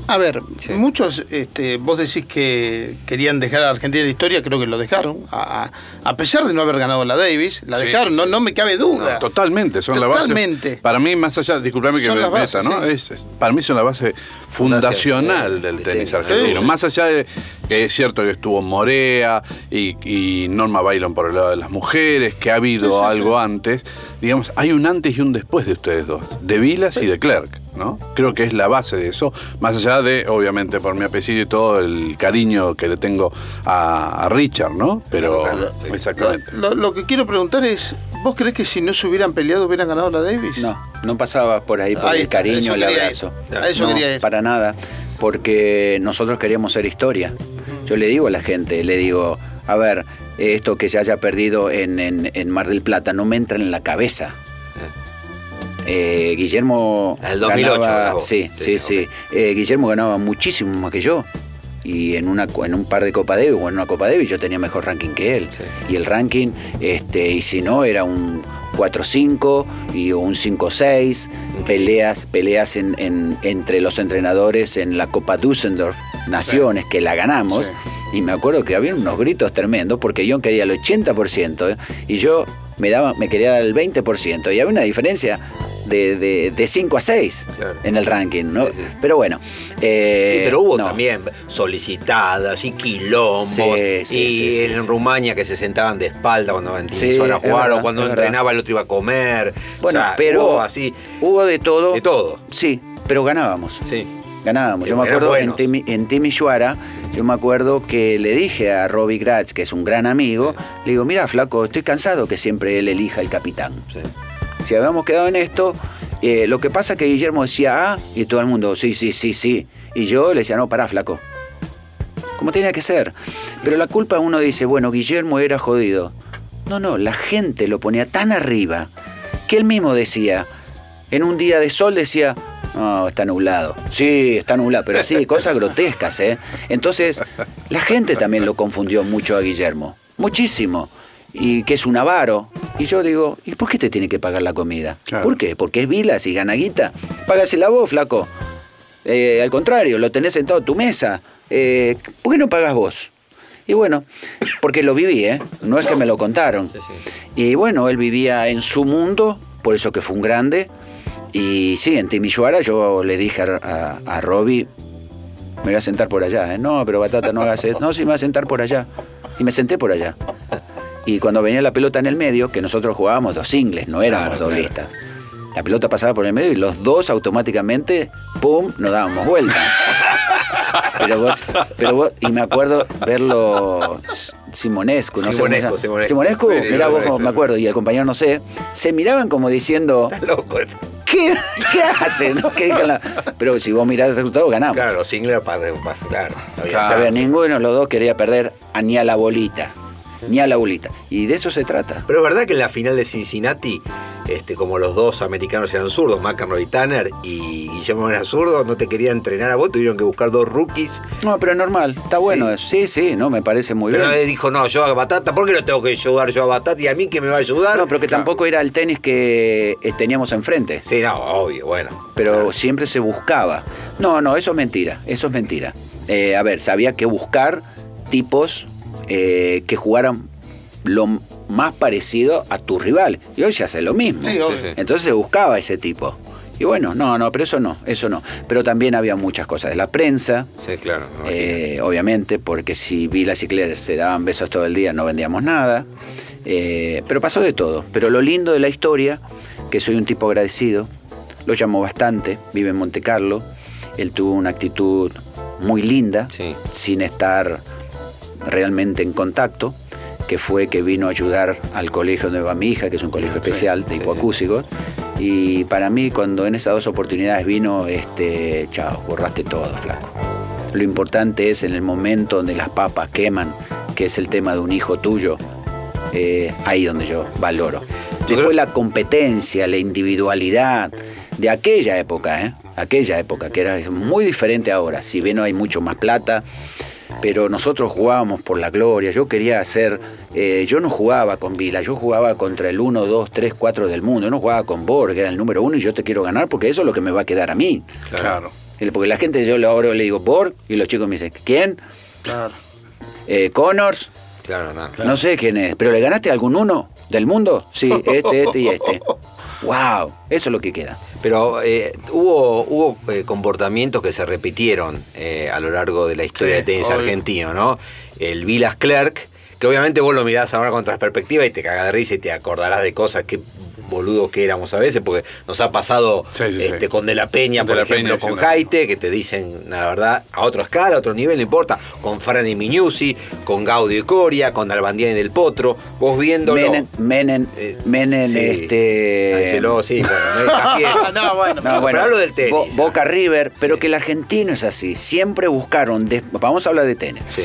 C: A ver, muchos, este, vos decís que querían dejar a Argentina en la historia, creo que lo dejaron. A, pesar de no haber ganado la Davis, la
D: Sí,
C: dejaron,
D: sí,
C: no, no me cabe duda.
D: Totalmente, son la
C: Totalmente.
D: base. Para mí, más allá, disculpame que
C: Son
D: me
C: las
D: meta,
C: bases,
D: ¿no?
C: sí.
D: Es, es- para mí son la base fundacional del tenis argentino.
C: Sí.
D: Más allá de que es cierto que estuvo Morea y, y Norma Bailon por el lado de las mujeres, que ha habido algo antes, digamos, hay un antes y un después de ustedes dos, de Vilas y de Clerc. ¿No? Creo que es la base de eso, más allá de, obviamente, por mi apellido y todo el cariño que le tengo a, a Richard, ¿no? Pero, exactamente.
C: Lo, lo que quiero preguntar es, ¿vos crees que si no se hubieran peleado hubieran ganado la Davis?
G: No, no pasaba por ahí por
C: Ahí
G: el
C: está,
G: cariño, el
C: ir.
G: abrazo.
C: A eso
G: no,
C: quería ir.
G: para nada, porque nosotros queríamos ser historia. Yo le digo a la gente, le digo, a ver, esto que se haya perdido en, en- en Mar del Plata no me entra en la cabeza. Eh, Guillermo
E: En el 2008
G: ganaba, sí,
E: Sí,
G: sí. Eh, Guillermo ganaba muchísimo más que yo. Y en, una, en un par de Copa Davis o en una Copa Davis yo tenía mejor ranking que él.
E: Sí.
G: Y el ranking, este, y si no, era un 4-5 y un 5-6. Peleas, peleas en, en- entre los entrenadores en la Copa Düsseldorf, Naciones, que la ganamos. Y me acuerdo que había unos gritos tremendos porque yo quería el 80% ¿eh? y yo me, daba, me quería dar el 20%. Y había una diferencia de, de, de 5 a 6
E: Claro.
G: en el ranking, ¿no?
E: Sí, sí.
G: Pero bueno. eh,
E: Sí, pero hubo
G: no.
E: también solicitadas y quilombos. Y en. Rumania que se sentaban de espalda cuando
G: Sí,
E: a jugar
G: verdad,
E: o cuando entrenaba el otro iba a comer.
G: Bueno,
E: O sea,
G: pero
E: hubo así.
G: hubo de todo.
E: De todo.
G: Sí, pero ganábamos.
E: Sí.
G: Ganábamos. Yo me acuerdo. Timi- en Timisoara, yo me acuerdo que le dije a Robbie Gratz, que es un gran amigo, le digo, mira, flaco, estoy cansado que siempre él elija el capitán.
E: Sí.
G: Si habíamos quedado en esto, eh, lo que pasa es que Guillermo decía ah, y todo el mundo, sí, sí, sí, sí. Y yo le decía, no, pará, flaco. Como tenía que ser. Pero la culpa uno dice, bueno, Guillermo era jodido. No, no, la gente lo ponía tan arriba que él mismo decía, en un día de sol decía, no, está nublado. Sí, está nublado, pero así, cosas grotescas, ¿eh? Entonces, la gente también lo confundió mucho a Guillermo. Muchísimo. Y que es un avaro. Y yo digo, ¿y por qué te tiene que pagar la comida?
D: Claro.
G: ¿Por qué? Porque es Vilas y gana guita. Págasela vos, flaco. Eh, al contrario, lo tenés sentado en tu mesa. Eh, ¿Por qué no pagas vos? Y bueno, porque lo viví, ¿eh? No es que me lo contaron. Y bueno, él vivía en su mundo, por eso que fue un grande. Y sí, en Timisoara yo le dije a, a, a Robbie, me voy a sentar por allá. ¿eh? No, pero Batata, no hagas eso. No, sí, me voy a sentar por allá. Y me senté por allá. Y cuando venía la pelota en el medio, que nosotros jugábamos dos singles, no éramos
E: Claro, claro.
G: doblistas. La pelota pasaba por el medio y los dos automáticamente, ¡pum!, nos dábamos vuelta. Pero vos, pero vos, y me acuerdo verlo Simonescu, no
E: Simonescu. Simonescu.
G: Simonescu,
E: Sí,
G: mirá vos,
E: sí,
G: me acuerdo, y el compañero no sé, se miraban como diciendo,
E: Loco.
G: ¿qué, qué hacen? ¿No? ¿Qué digan la- Pero si vos mirás el resultado, ganamos.
E: Claro, para. para- Claro. había-
D: Claro.
G: A ver, ninguno de los dos quería perder a ni a la bolita. Ni a la bolita. Y de eso se trata.
E: Pero es verdad que en la final de Cincinnati, este, como los dos americanos eran zurdos, McEnroe y Tanner, y Guillermo era zurdo, no te quería entrenar a vos, tuvieron que buscar dos rookies.
G: No, pero es normal, está bueno
E: Sí.
G: eso. Sí, sí, no, me parece muy
E: Pero
G: bien.
E: él dijo, no, yo a Batata, ¿por qué no tengo que ayudar yo a Batata? Y a mí que me va a ayudar.
G: No, pero que tampoco era el tenis que eh, teníamos enfrente.
E: Sí, no, obvio, bueno.
G: Pero siempre se buscaba. No, no, eso es mentira, eso es mentira. Eh, a ver, sabía que buscar tipos eh, que jugaran lo más parecido a tu rival. Y hoy se hace lo mismo.
C: Sí.
G: Entonces se buscaba ese tipo. Y bueno, no, no, pero eso no, eso no. Pero también había muchas cosas de la prensa,
E: Sí, claro.
G: eh, obviamente, porque si Vilas y Claire se daban besos todo el día no vendíamos nada. Eh, pero pasó de todo. Pero lo lindo de la historia, que soy un tipo agradecido, lo llamó bastante, vive en Monte Carlo, él tuvo una actitud muy linda,
E: Sí.
G: sin estar realmente en contacto, que fue que vino a ayudar al colegio donde va mi hija, que es un colegio especial de hipoacúsicos. Y para mí, cuando en esas dos oportunidades vino, este, chao, borraste todo, flaco. Lo importante es en el momento donde las papas queman, que es el tema de un hijo tuyo, eh, ahí donde yo valoro. Después la competencia, la individualidad, de aquella época, ¿eh? Aquella época, que era muy diferente ahora. Si bien hay mucho más plata, pero nosotros jugábamos por la gloria. Yo quería hacer. eh, yo no jugaba con Vila, yo jugaba contra el 1, 2, 3, 4 del mundo. Yo no jugaba con Borg, que era el número uno, y yo te quiero ganar porque eso es lo que me va a quedar a mí.
D: Claro.
G: Porque la gente, yo ahora le digo Borg, y los chicos me dicen, ¿quién?
C: Claro.
G: Eh, Connors,
E: Claro, no.
G: no sé quién es, pero ¿le ganaste a algún uno del mundo? Sí, este, este y este. ¡Wow! Eso es lo que queda.
E: Pero eh, hubo, hubo eh, comportamientos que se repitieron eh, a lo largo de la historia
C: Sí,
E: del tenis
C: obvio.
E: argentino, ¿no? El Vilas Clerk, que obviamente vos lo mirás ahora con perspectiva y te cagás de risa y te acordarás de cosas que boludo que éramos a veces, porque nos ha pasado
D: Sí, sí,
E: este,
D: sí.
E: con De La Peña,
D: De
E: por
D: la
E: ejemplo,
D: Peña
E: con Jaite, que te dicen, la verdad, a otra escala, a otro nivel, no importa, con Fran y Miñusi, con Gaudio y Coria, con Albandián y Del Potro, vos viéndolo.
G: Menen, Menen,
E: Eh,
G: Menen,
E: sí.
G: este.
E: Angeló, sí, bueno.
C: No, bueno.
G: No, bueno,
E: Pero hablo del tenis.
G: Bo- Boca River, pero que el argentino es así. Siempre buscaron, de- vamos a hablar de tenis.
E: Sí.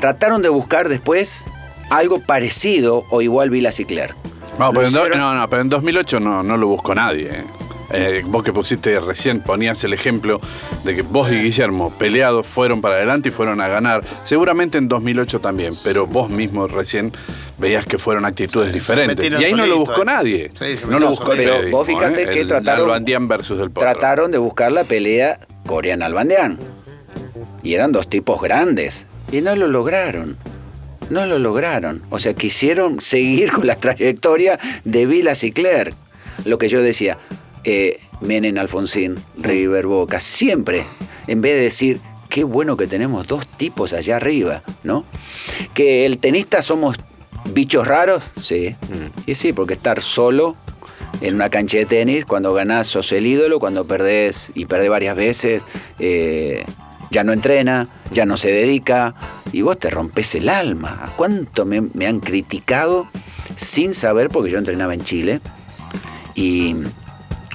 G: Trataron de buscar después algo parecido o igual Vilas y Clerc.
D: No, pero en, do- no, no, pero en 2008 no, no lo buscó nadie. eh. Eh, vos que pusiste recién, ponías el ejemplo de que vos y Guillermo peleados fueron para adelante y fueron a ganar. Seguramente en 2008 también, pero vos mismo recién veías que fueron actitudes diferentes. Y ahí no lo buscó
C: eh.
D: nadie.
C: Sí,
D: no lo buscó el.
G: Pero vos fíjate
D: eh.
G: que
D: El
G: trataron-
D: versus Potro.
G: Trataron de buscar la pelea coreana-albandeán. Y eran dos tipos grandes. Y no lo lograron. No lo lograron. O sea, quisieron seguir con la trayectoria de Vilas y Clerc. Lo que yo decía, eh, Menem, Alfonsín, River, Boca, siempre, en vez de decir, qué bueno que tenemos dos tipos allá arriba, ¿no? Que el tenista somos bichos raros, sí. Y sí, porque estar solo en una cancha de tenis, cuando ganás sos el ídolo, cuando perdés y perdés varias veces, eh, ya no entrena, ya no se dedica, y vos te rompes el alma. ¿A cuánto me, me han criticado sin saber, porque yo entrenaba en Chile, y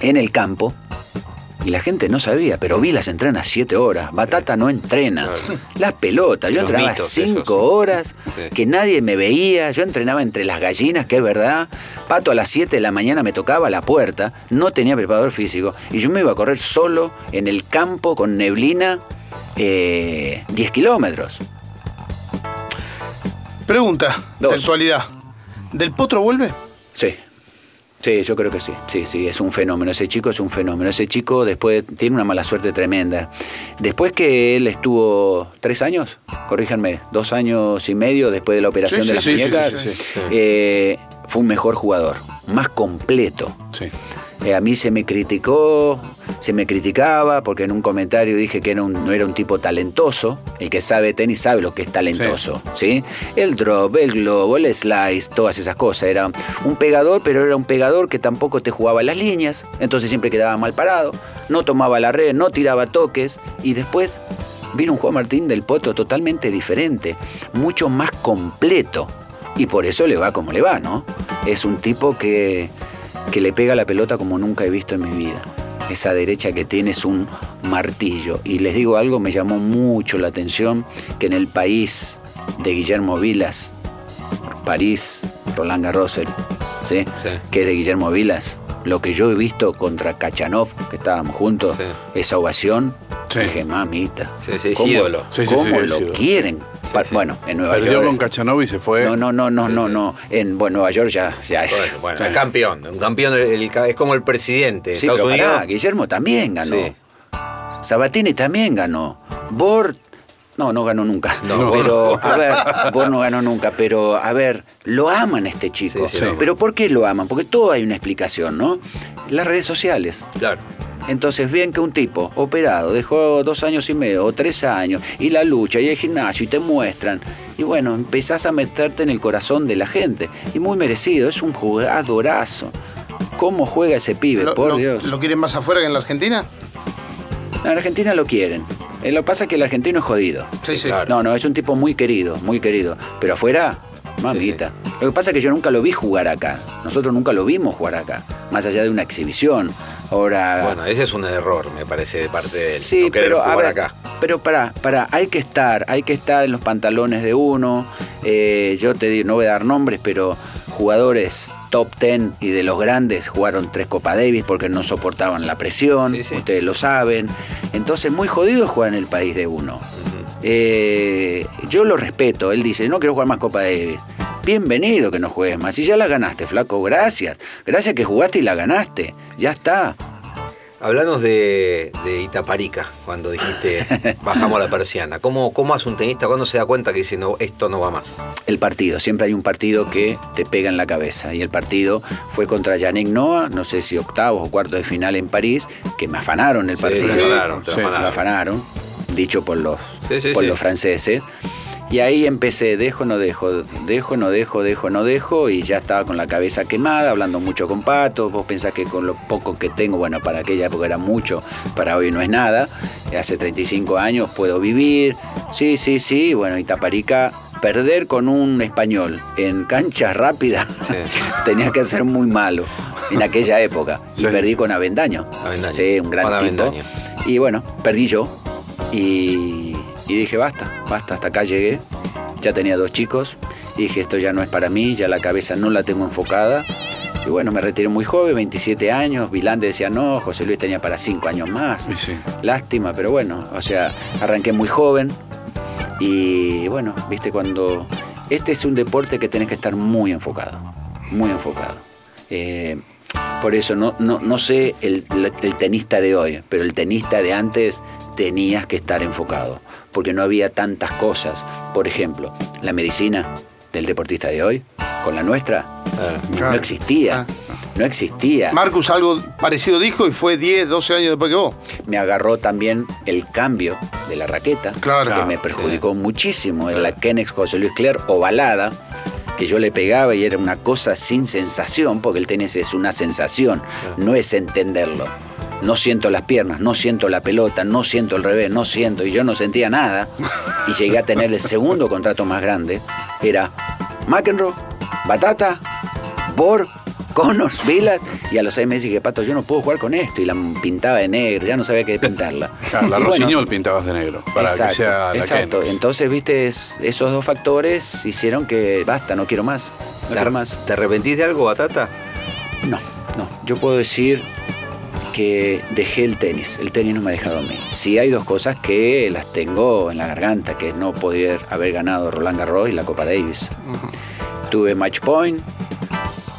G: en el campo, y la gente no sabía, pero Vilas entrena siete horas, Batata no entrena. Las pelotas, yo
E: Los
G: entrenaba cinco horas,
E: Sí.
G: que nadie me veía, yo entrenaba entre las gallinas, que es verdad. Pato a las 7 de la mañana me tocaba la puerta, no tenía preparador físico, y yo me iba a correr solo en el campo con neblina eh, 10 kilómetros.
C: Pregunta
G: Dos.
C: de actualidad. ¿Del potro vuelve?
G: Sí. Sí, yo creo que sí. Sí, sí, es un fenómeno. Ese chico es un fenómeno. Ese chico después tiene una mala suerte tremenda. Después que él estuvo tres años, corríjanme, dos años y medio después de la operación
C: Sí,
G: de
C: sí,
G: las
C: sí, sí,
G: muñecas,
C: sí, sí,
D: sí.
G: eh, fue un mejor jugador, más completo.
D: Sí.
G: Eh, a mí se me criticó, se me criticaba porque en un comentario dije que no era un tipo talentoso. El que sabe tenis sabe lo que es talentoso, ¿sí? El drop, el globo, el slice, todas esas cosas. Era un pegador, pero era un pegador que tampoco te jugaba las líneas, entonces siempre quedaba mal parado, no tomaba la red, no tiraba toques y después vino un Juan Martín del Poto totalmente diferente, mucho más completo. Y por eso le va como le va, ¿no? Es un tipo que, que le pega la pelota como nunca he visto en mi vida. Esa derecha que tiene es un martillo. Y les digo algo, me llamó mucho la atención que en el país de Guillermo Vilas, París, Roland Garros, ¿sí?
E: Sí.
G: que es de Guillermo Vilas, lo que yo he visto contra Kachanov, que estábamos juntos,
E: Sí.
G: esa ovación,
D: Sí.
G: dije, mamita,
E: Sí,
G: ¿cómo,
E: ídolo.
D: Sí, sí,
G: cómo
D: sí, es
G: lo
D: ídolo.
G: Bueno, en Nueva
D: Perdió
G: York.
D: con Cachanov y se fue.
G: No, no, no, no, no, no. En bueno, Nueva York ya, ya es.
E: Bueno, bueno, el campeón. Un campeón el- el- es como el presidente de
G: Sí,
E: Estados
G: pero
E: Unidos.
G: pará, Guillermo también ganó.
E: Sí.
G: Sabatini también ganó. Bort. No, no ganó nunca.
E: No,
G: pero, a ver, Bort no ganó nunca, pero, a ver, lo aman a este chico.
E: Sí, sí,
G: pero ¿por qué lo aman? Porque todo hay una explicación, ¿no? Las redes sociales.
E: Claro.
G: Entonces ven que un tipo operado dejó dos años y medio o tres años y la lucha y el gimnasio y te muestran y bueno, empezás a meterte en el corazón de la gente y muy merecido, es un jugadorazo. ¿Cómo juega ese pibe?
C: ¿Lo,
G: Por
C: lo-
G: Dios.
C: lo quieren más afuera que en la Argentina?
G: En Argentina lo quieren. Eh, Lo que pasa es que el argentino es jodido.
C: Sí, sí.
E: claro.
G: No, no, es un tipo muy querido, muy querido. Pero afuera, mamita. Lo que pasa es que yo nunca lo vi jugar acá. Nosotros nunca lo vimos jugar acá. Más allá de una exhibición. Ahora.
E: Bueno, ese es un error, me parece, de parte de él.
G: Sí,
E: no
G: pero a
E: jugar
G: ver,
E: acá.
G: pero para, para, hay que estar, hay que estar en los pantalones de uno. Eh, yo te digo, no voy a dar nombres, pero jugadores top 10 y de los grandes jugaron tres Copa Davis porque no soportaban la presión,
E: sí.
G: ustedes lo saben. Entonces, muy jodido jugar en el país de uno. Eh, yo lo respeto, él dice, no quiero jugar más Copa Davis. Bienvenido que no juegues más. Si ya la ganaste, flaco, gracias. Gracias que jugaste y la ganaste. Ya está.
E: Hablanos de, de Itaparica, cuando dijiste bajamos la persiana. ¿Cómo, ¿Cómo hace un tenista cuando se da cuenta que dice no, esto no va más?
G: El partido, siempre hay un partido que te pega en la cabeza. Y el partido fue contra Yannick Noah, no sé si octavos o cuartos de final en París, que me afanaron el
E: Sí,
G: partido.
E: te afanaron, te
G: Sí,
E: afanaron.
G: me afanaron, dicho por los,
E: Sí, sí,
G: por
E: sí.
G: los franceses. Y ahí empecé, dejo, no dejo, dejo, no dejo, dejo, no dejo, y ya estaba con la cabeza quemada, hablando mucho con Pato. Vos pensás que con lo poco que tengo, bueno, para aquella época era mucho, para hoy no es nada. Hace 35 años puedo vivir. Sí, sí, sí. Bueno, Itaparica, perder con un español en canchas rápidas
E: Sí.
G: tenía que ser muy malo en aquella época.
D: Sí.
G: Y perdí con Avendaño.
E: Avendaño.
G: Sí, un gran tipo.
E: Avendaño.
G: Y bueno, perdí yo. Y, y dije, basta, basta, hasta acá llegué. Ya tenía dos chicos. Y dije, esto ya no es para mí, ya la cabeza no la tengo enfocada. Y bueno, me retiré muy joven, 27 años. Vilande decía, no, José Luis tenía para 5 años más.
D: Sí.
G: Lástima, pero bueno, o sea, arranqué muy joven. Y bueno, viste, cuando. Este es un deporte que tenés que estar muy enfocado, muy enfocado. Eh, por eso no, no, no sé el, el tenista de hoy, pero el tenista de antes tenías que estar enfocado, porque no había tantas cosas. Por ejemplo, la medicina del deportista de hoy, con la nuestra, no
C: Claro.
G: existía. No existía.
C: Marcus algo parecido dijo y fue 10, 12 años después que vos.
G: me agarró también el cambio de la raqueta,
C: Claro.
G: que me perjudicó muchísimo. Era la Kennex José Luis Cler ovalada, que yo le pegaba y era una cosa sin sensación, porque el tenis es una sensación, no es entenderlo. No siento las piernas, no siento la pelota, no siento el revés, no siento, y yo no sentía nada. Y llegué a tener el segundo contrato más grande. Era McEnroe, Batata, Bor, Connors, Vilas, y a los seis meses dije, Pato, yo no puedo jugar con esto, y la pintaba de negro, ya no sabía qué pintarla.
D: Claro, la
G: bueno,
D: Rossignol pintabas de negro, para
G: exacto,
D: que sea la
G: exacto. Entonces, viste, es- esos dos factores hicieron que basta, no quiero más. No
E: ¿Te,
G: quiero más.
E: ¿Te arrepentís de algo, Batata?
G: No, no. Yo puedo decir que dejé el tenis. El tenis no me ha dejado a mí. Sí hay dos cosas que las tengo en la garganta, que es no poder haber ganado Roland Garros y la Copa Davis. Tuve match point,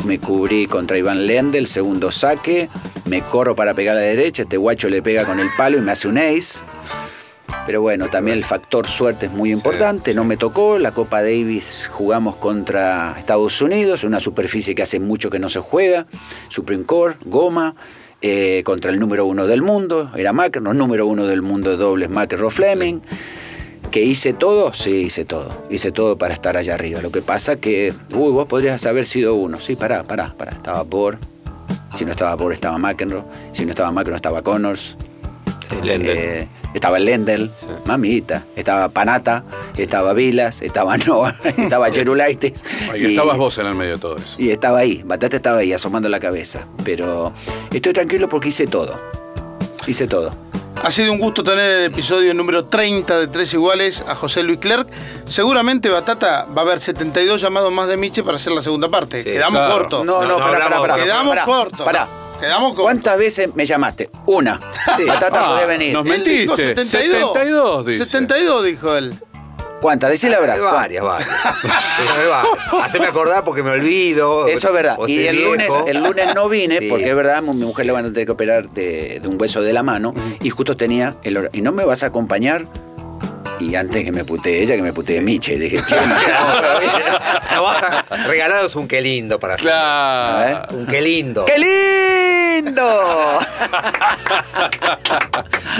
G: me cubrí contra Iván Lende, el segundo saque, me corro para pegar a la derecha, este guacho le pega con el palo y me hace un ace. Pero bueno, también el factor suerte es muy importante, no me tocó, la Copa Davis jugamos contra Estados Unidos, una superficie que hace mucho que no se juega, Supreme Court, goma, eh, contra el número uno del mundo, era McEnroe, número uno del mundo de dobles, McEnroe Fleming. ¿Que hice todo? Sí, hice todo. Hice todo para estar allá arriba. Lo que pasa que, uy, vos podrías haber sido uno. Sí, pará, pará, pará. Estaba Bor. Si no estaba Bor, estaba McEnroe. Si no estaba McEnroe, estaba Connors.
E: Sí.
G: Eh, estaba Lendl, mamita. Estaba Panata, estaba Vilas, estaba Noah, estaba Cherulaitis.
D: Ahí estabas vos en el medio de todo eso.
G: Y estaba ahí, Batata estaba ahí, asomando la cabeza. Pero estoy tranquilo porque hice todo. Hice todo.
C: Ha sido un gusto tener el episodio número 30 de Tres Iguales a José Luis Clerc. Seguramente, Batata, va a haber 72 llamados más de Miche para hacer la segunda parte.
E: Sí,
C: Quedamos
D: claro.
C: cortos.
G: No, no,
E: No, no
G: pará, pará,
E: hablamos-
G: pará,
C: Quedamos cortos.
G: Pará.
C: Quedamos.
G: ¿Cuántas veces me llamaste? Una. Batata
D: Ah,
G: podés venir.
D: nos
C: Él dijo
D: mentiste.
C: 72.
D: 72, dice.
C: 72, dijo él.
G: ¿Cuántas? Decí la verdad.
E: Hay varias, varias. Haceme acordar porque me olvido.
G: Eso es verdad. Y el lunes, el lunes no vine
E: Sí.
G: porque es verdad, mi mujer le van a tener que operar de, de un hueso de la mano y justo tenía el hor- ¿Y no me vas a acompañar? Y antes que me putee ella, que me putee Miche. Dije, che, no,
E: No vas a regalaros un qué lindo para hacer.
D: Claro.
E: Un qué lindo.
G: ¡Qué lindo!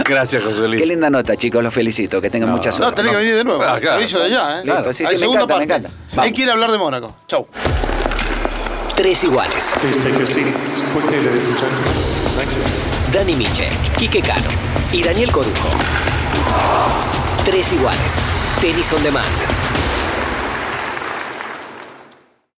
D: Gracias, José Luis.
G: Qué linda nota, chicos. Los felicito. Que tengan mucha
C: No,
G: suerte.
C: tenés que venir de nuevo.
D: Ah, claro.
C: Lo hizo de allá, ¿eh?
G: Listo, sí,
C: Hay
G: sí, me encanta, me
C: parte.
G: encanta.
C: Él quiere hablar de Mónaco. Chau.
A: Tres iguales.
B: Please take your seats quickly, ladies and gentlemen. Thank you.
A: Dani Miche, Quique Cano y Daniel Corujo. Tres iguales. Tenis on demand.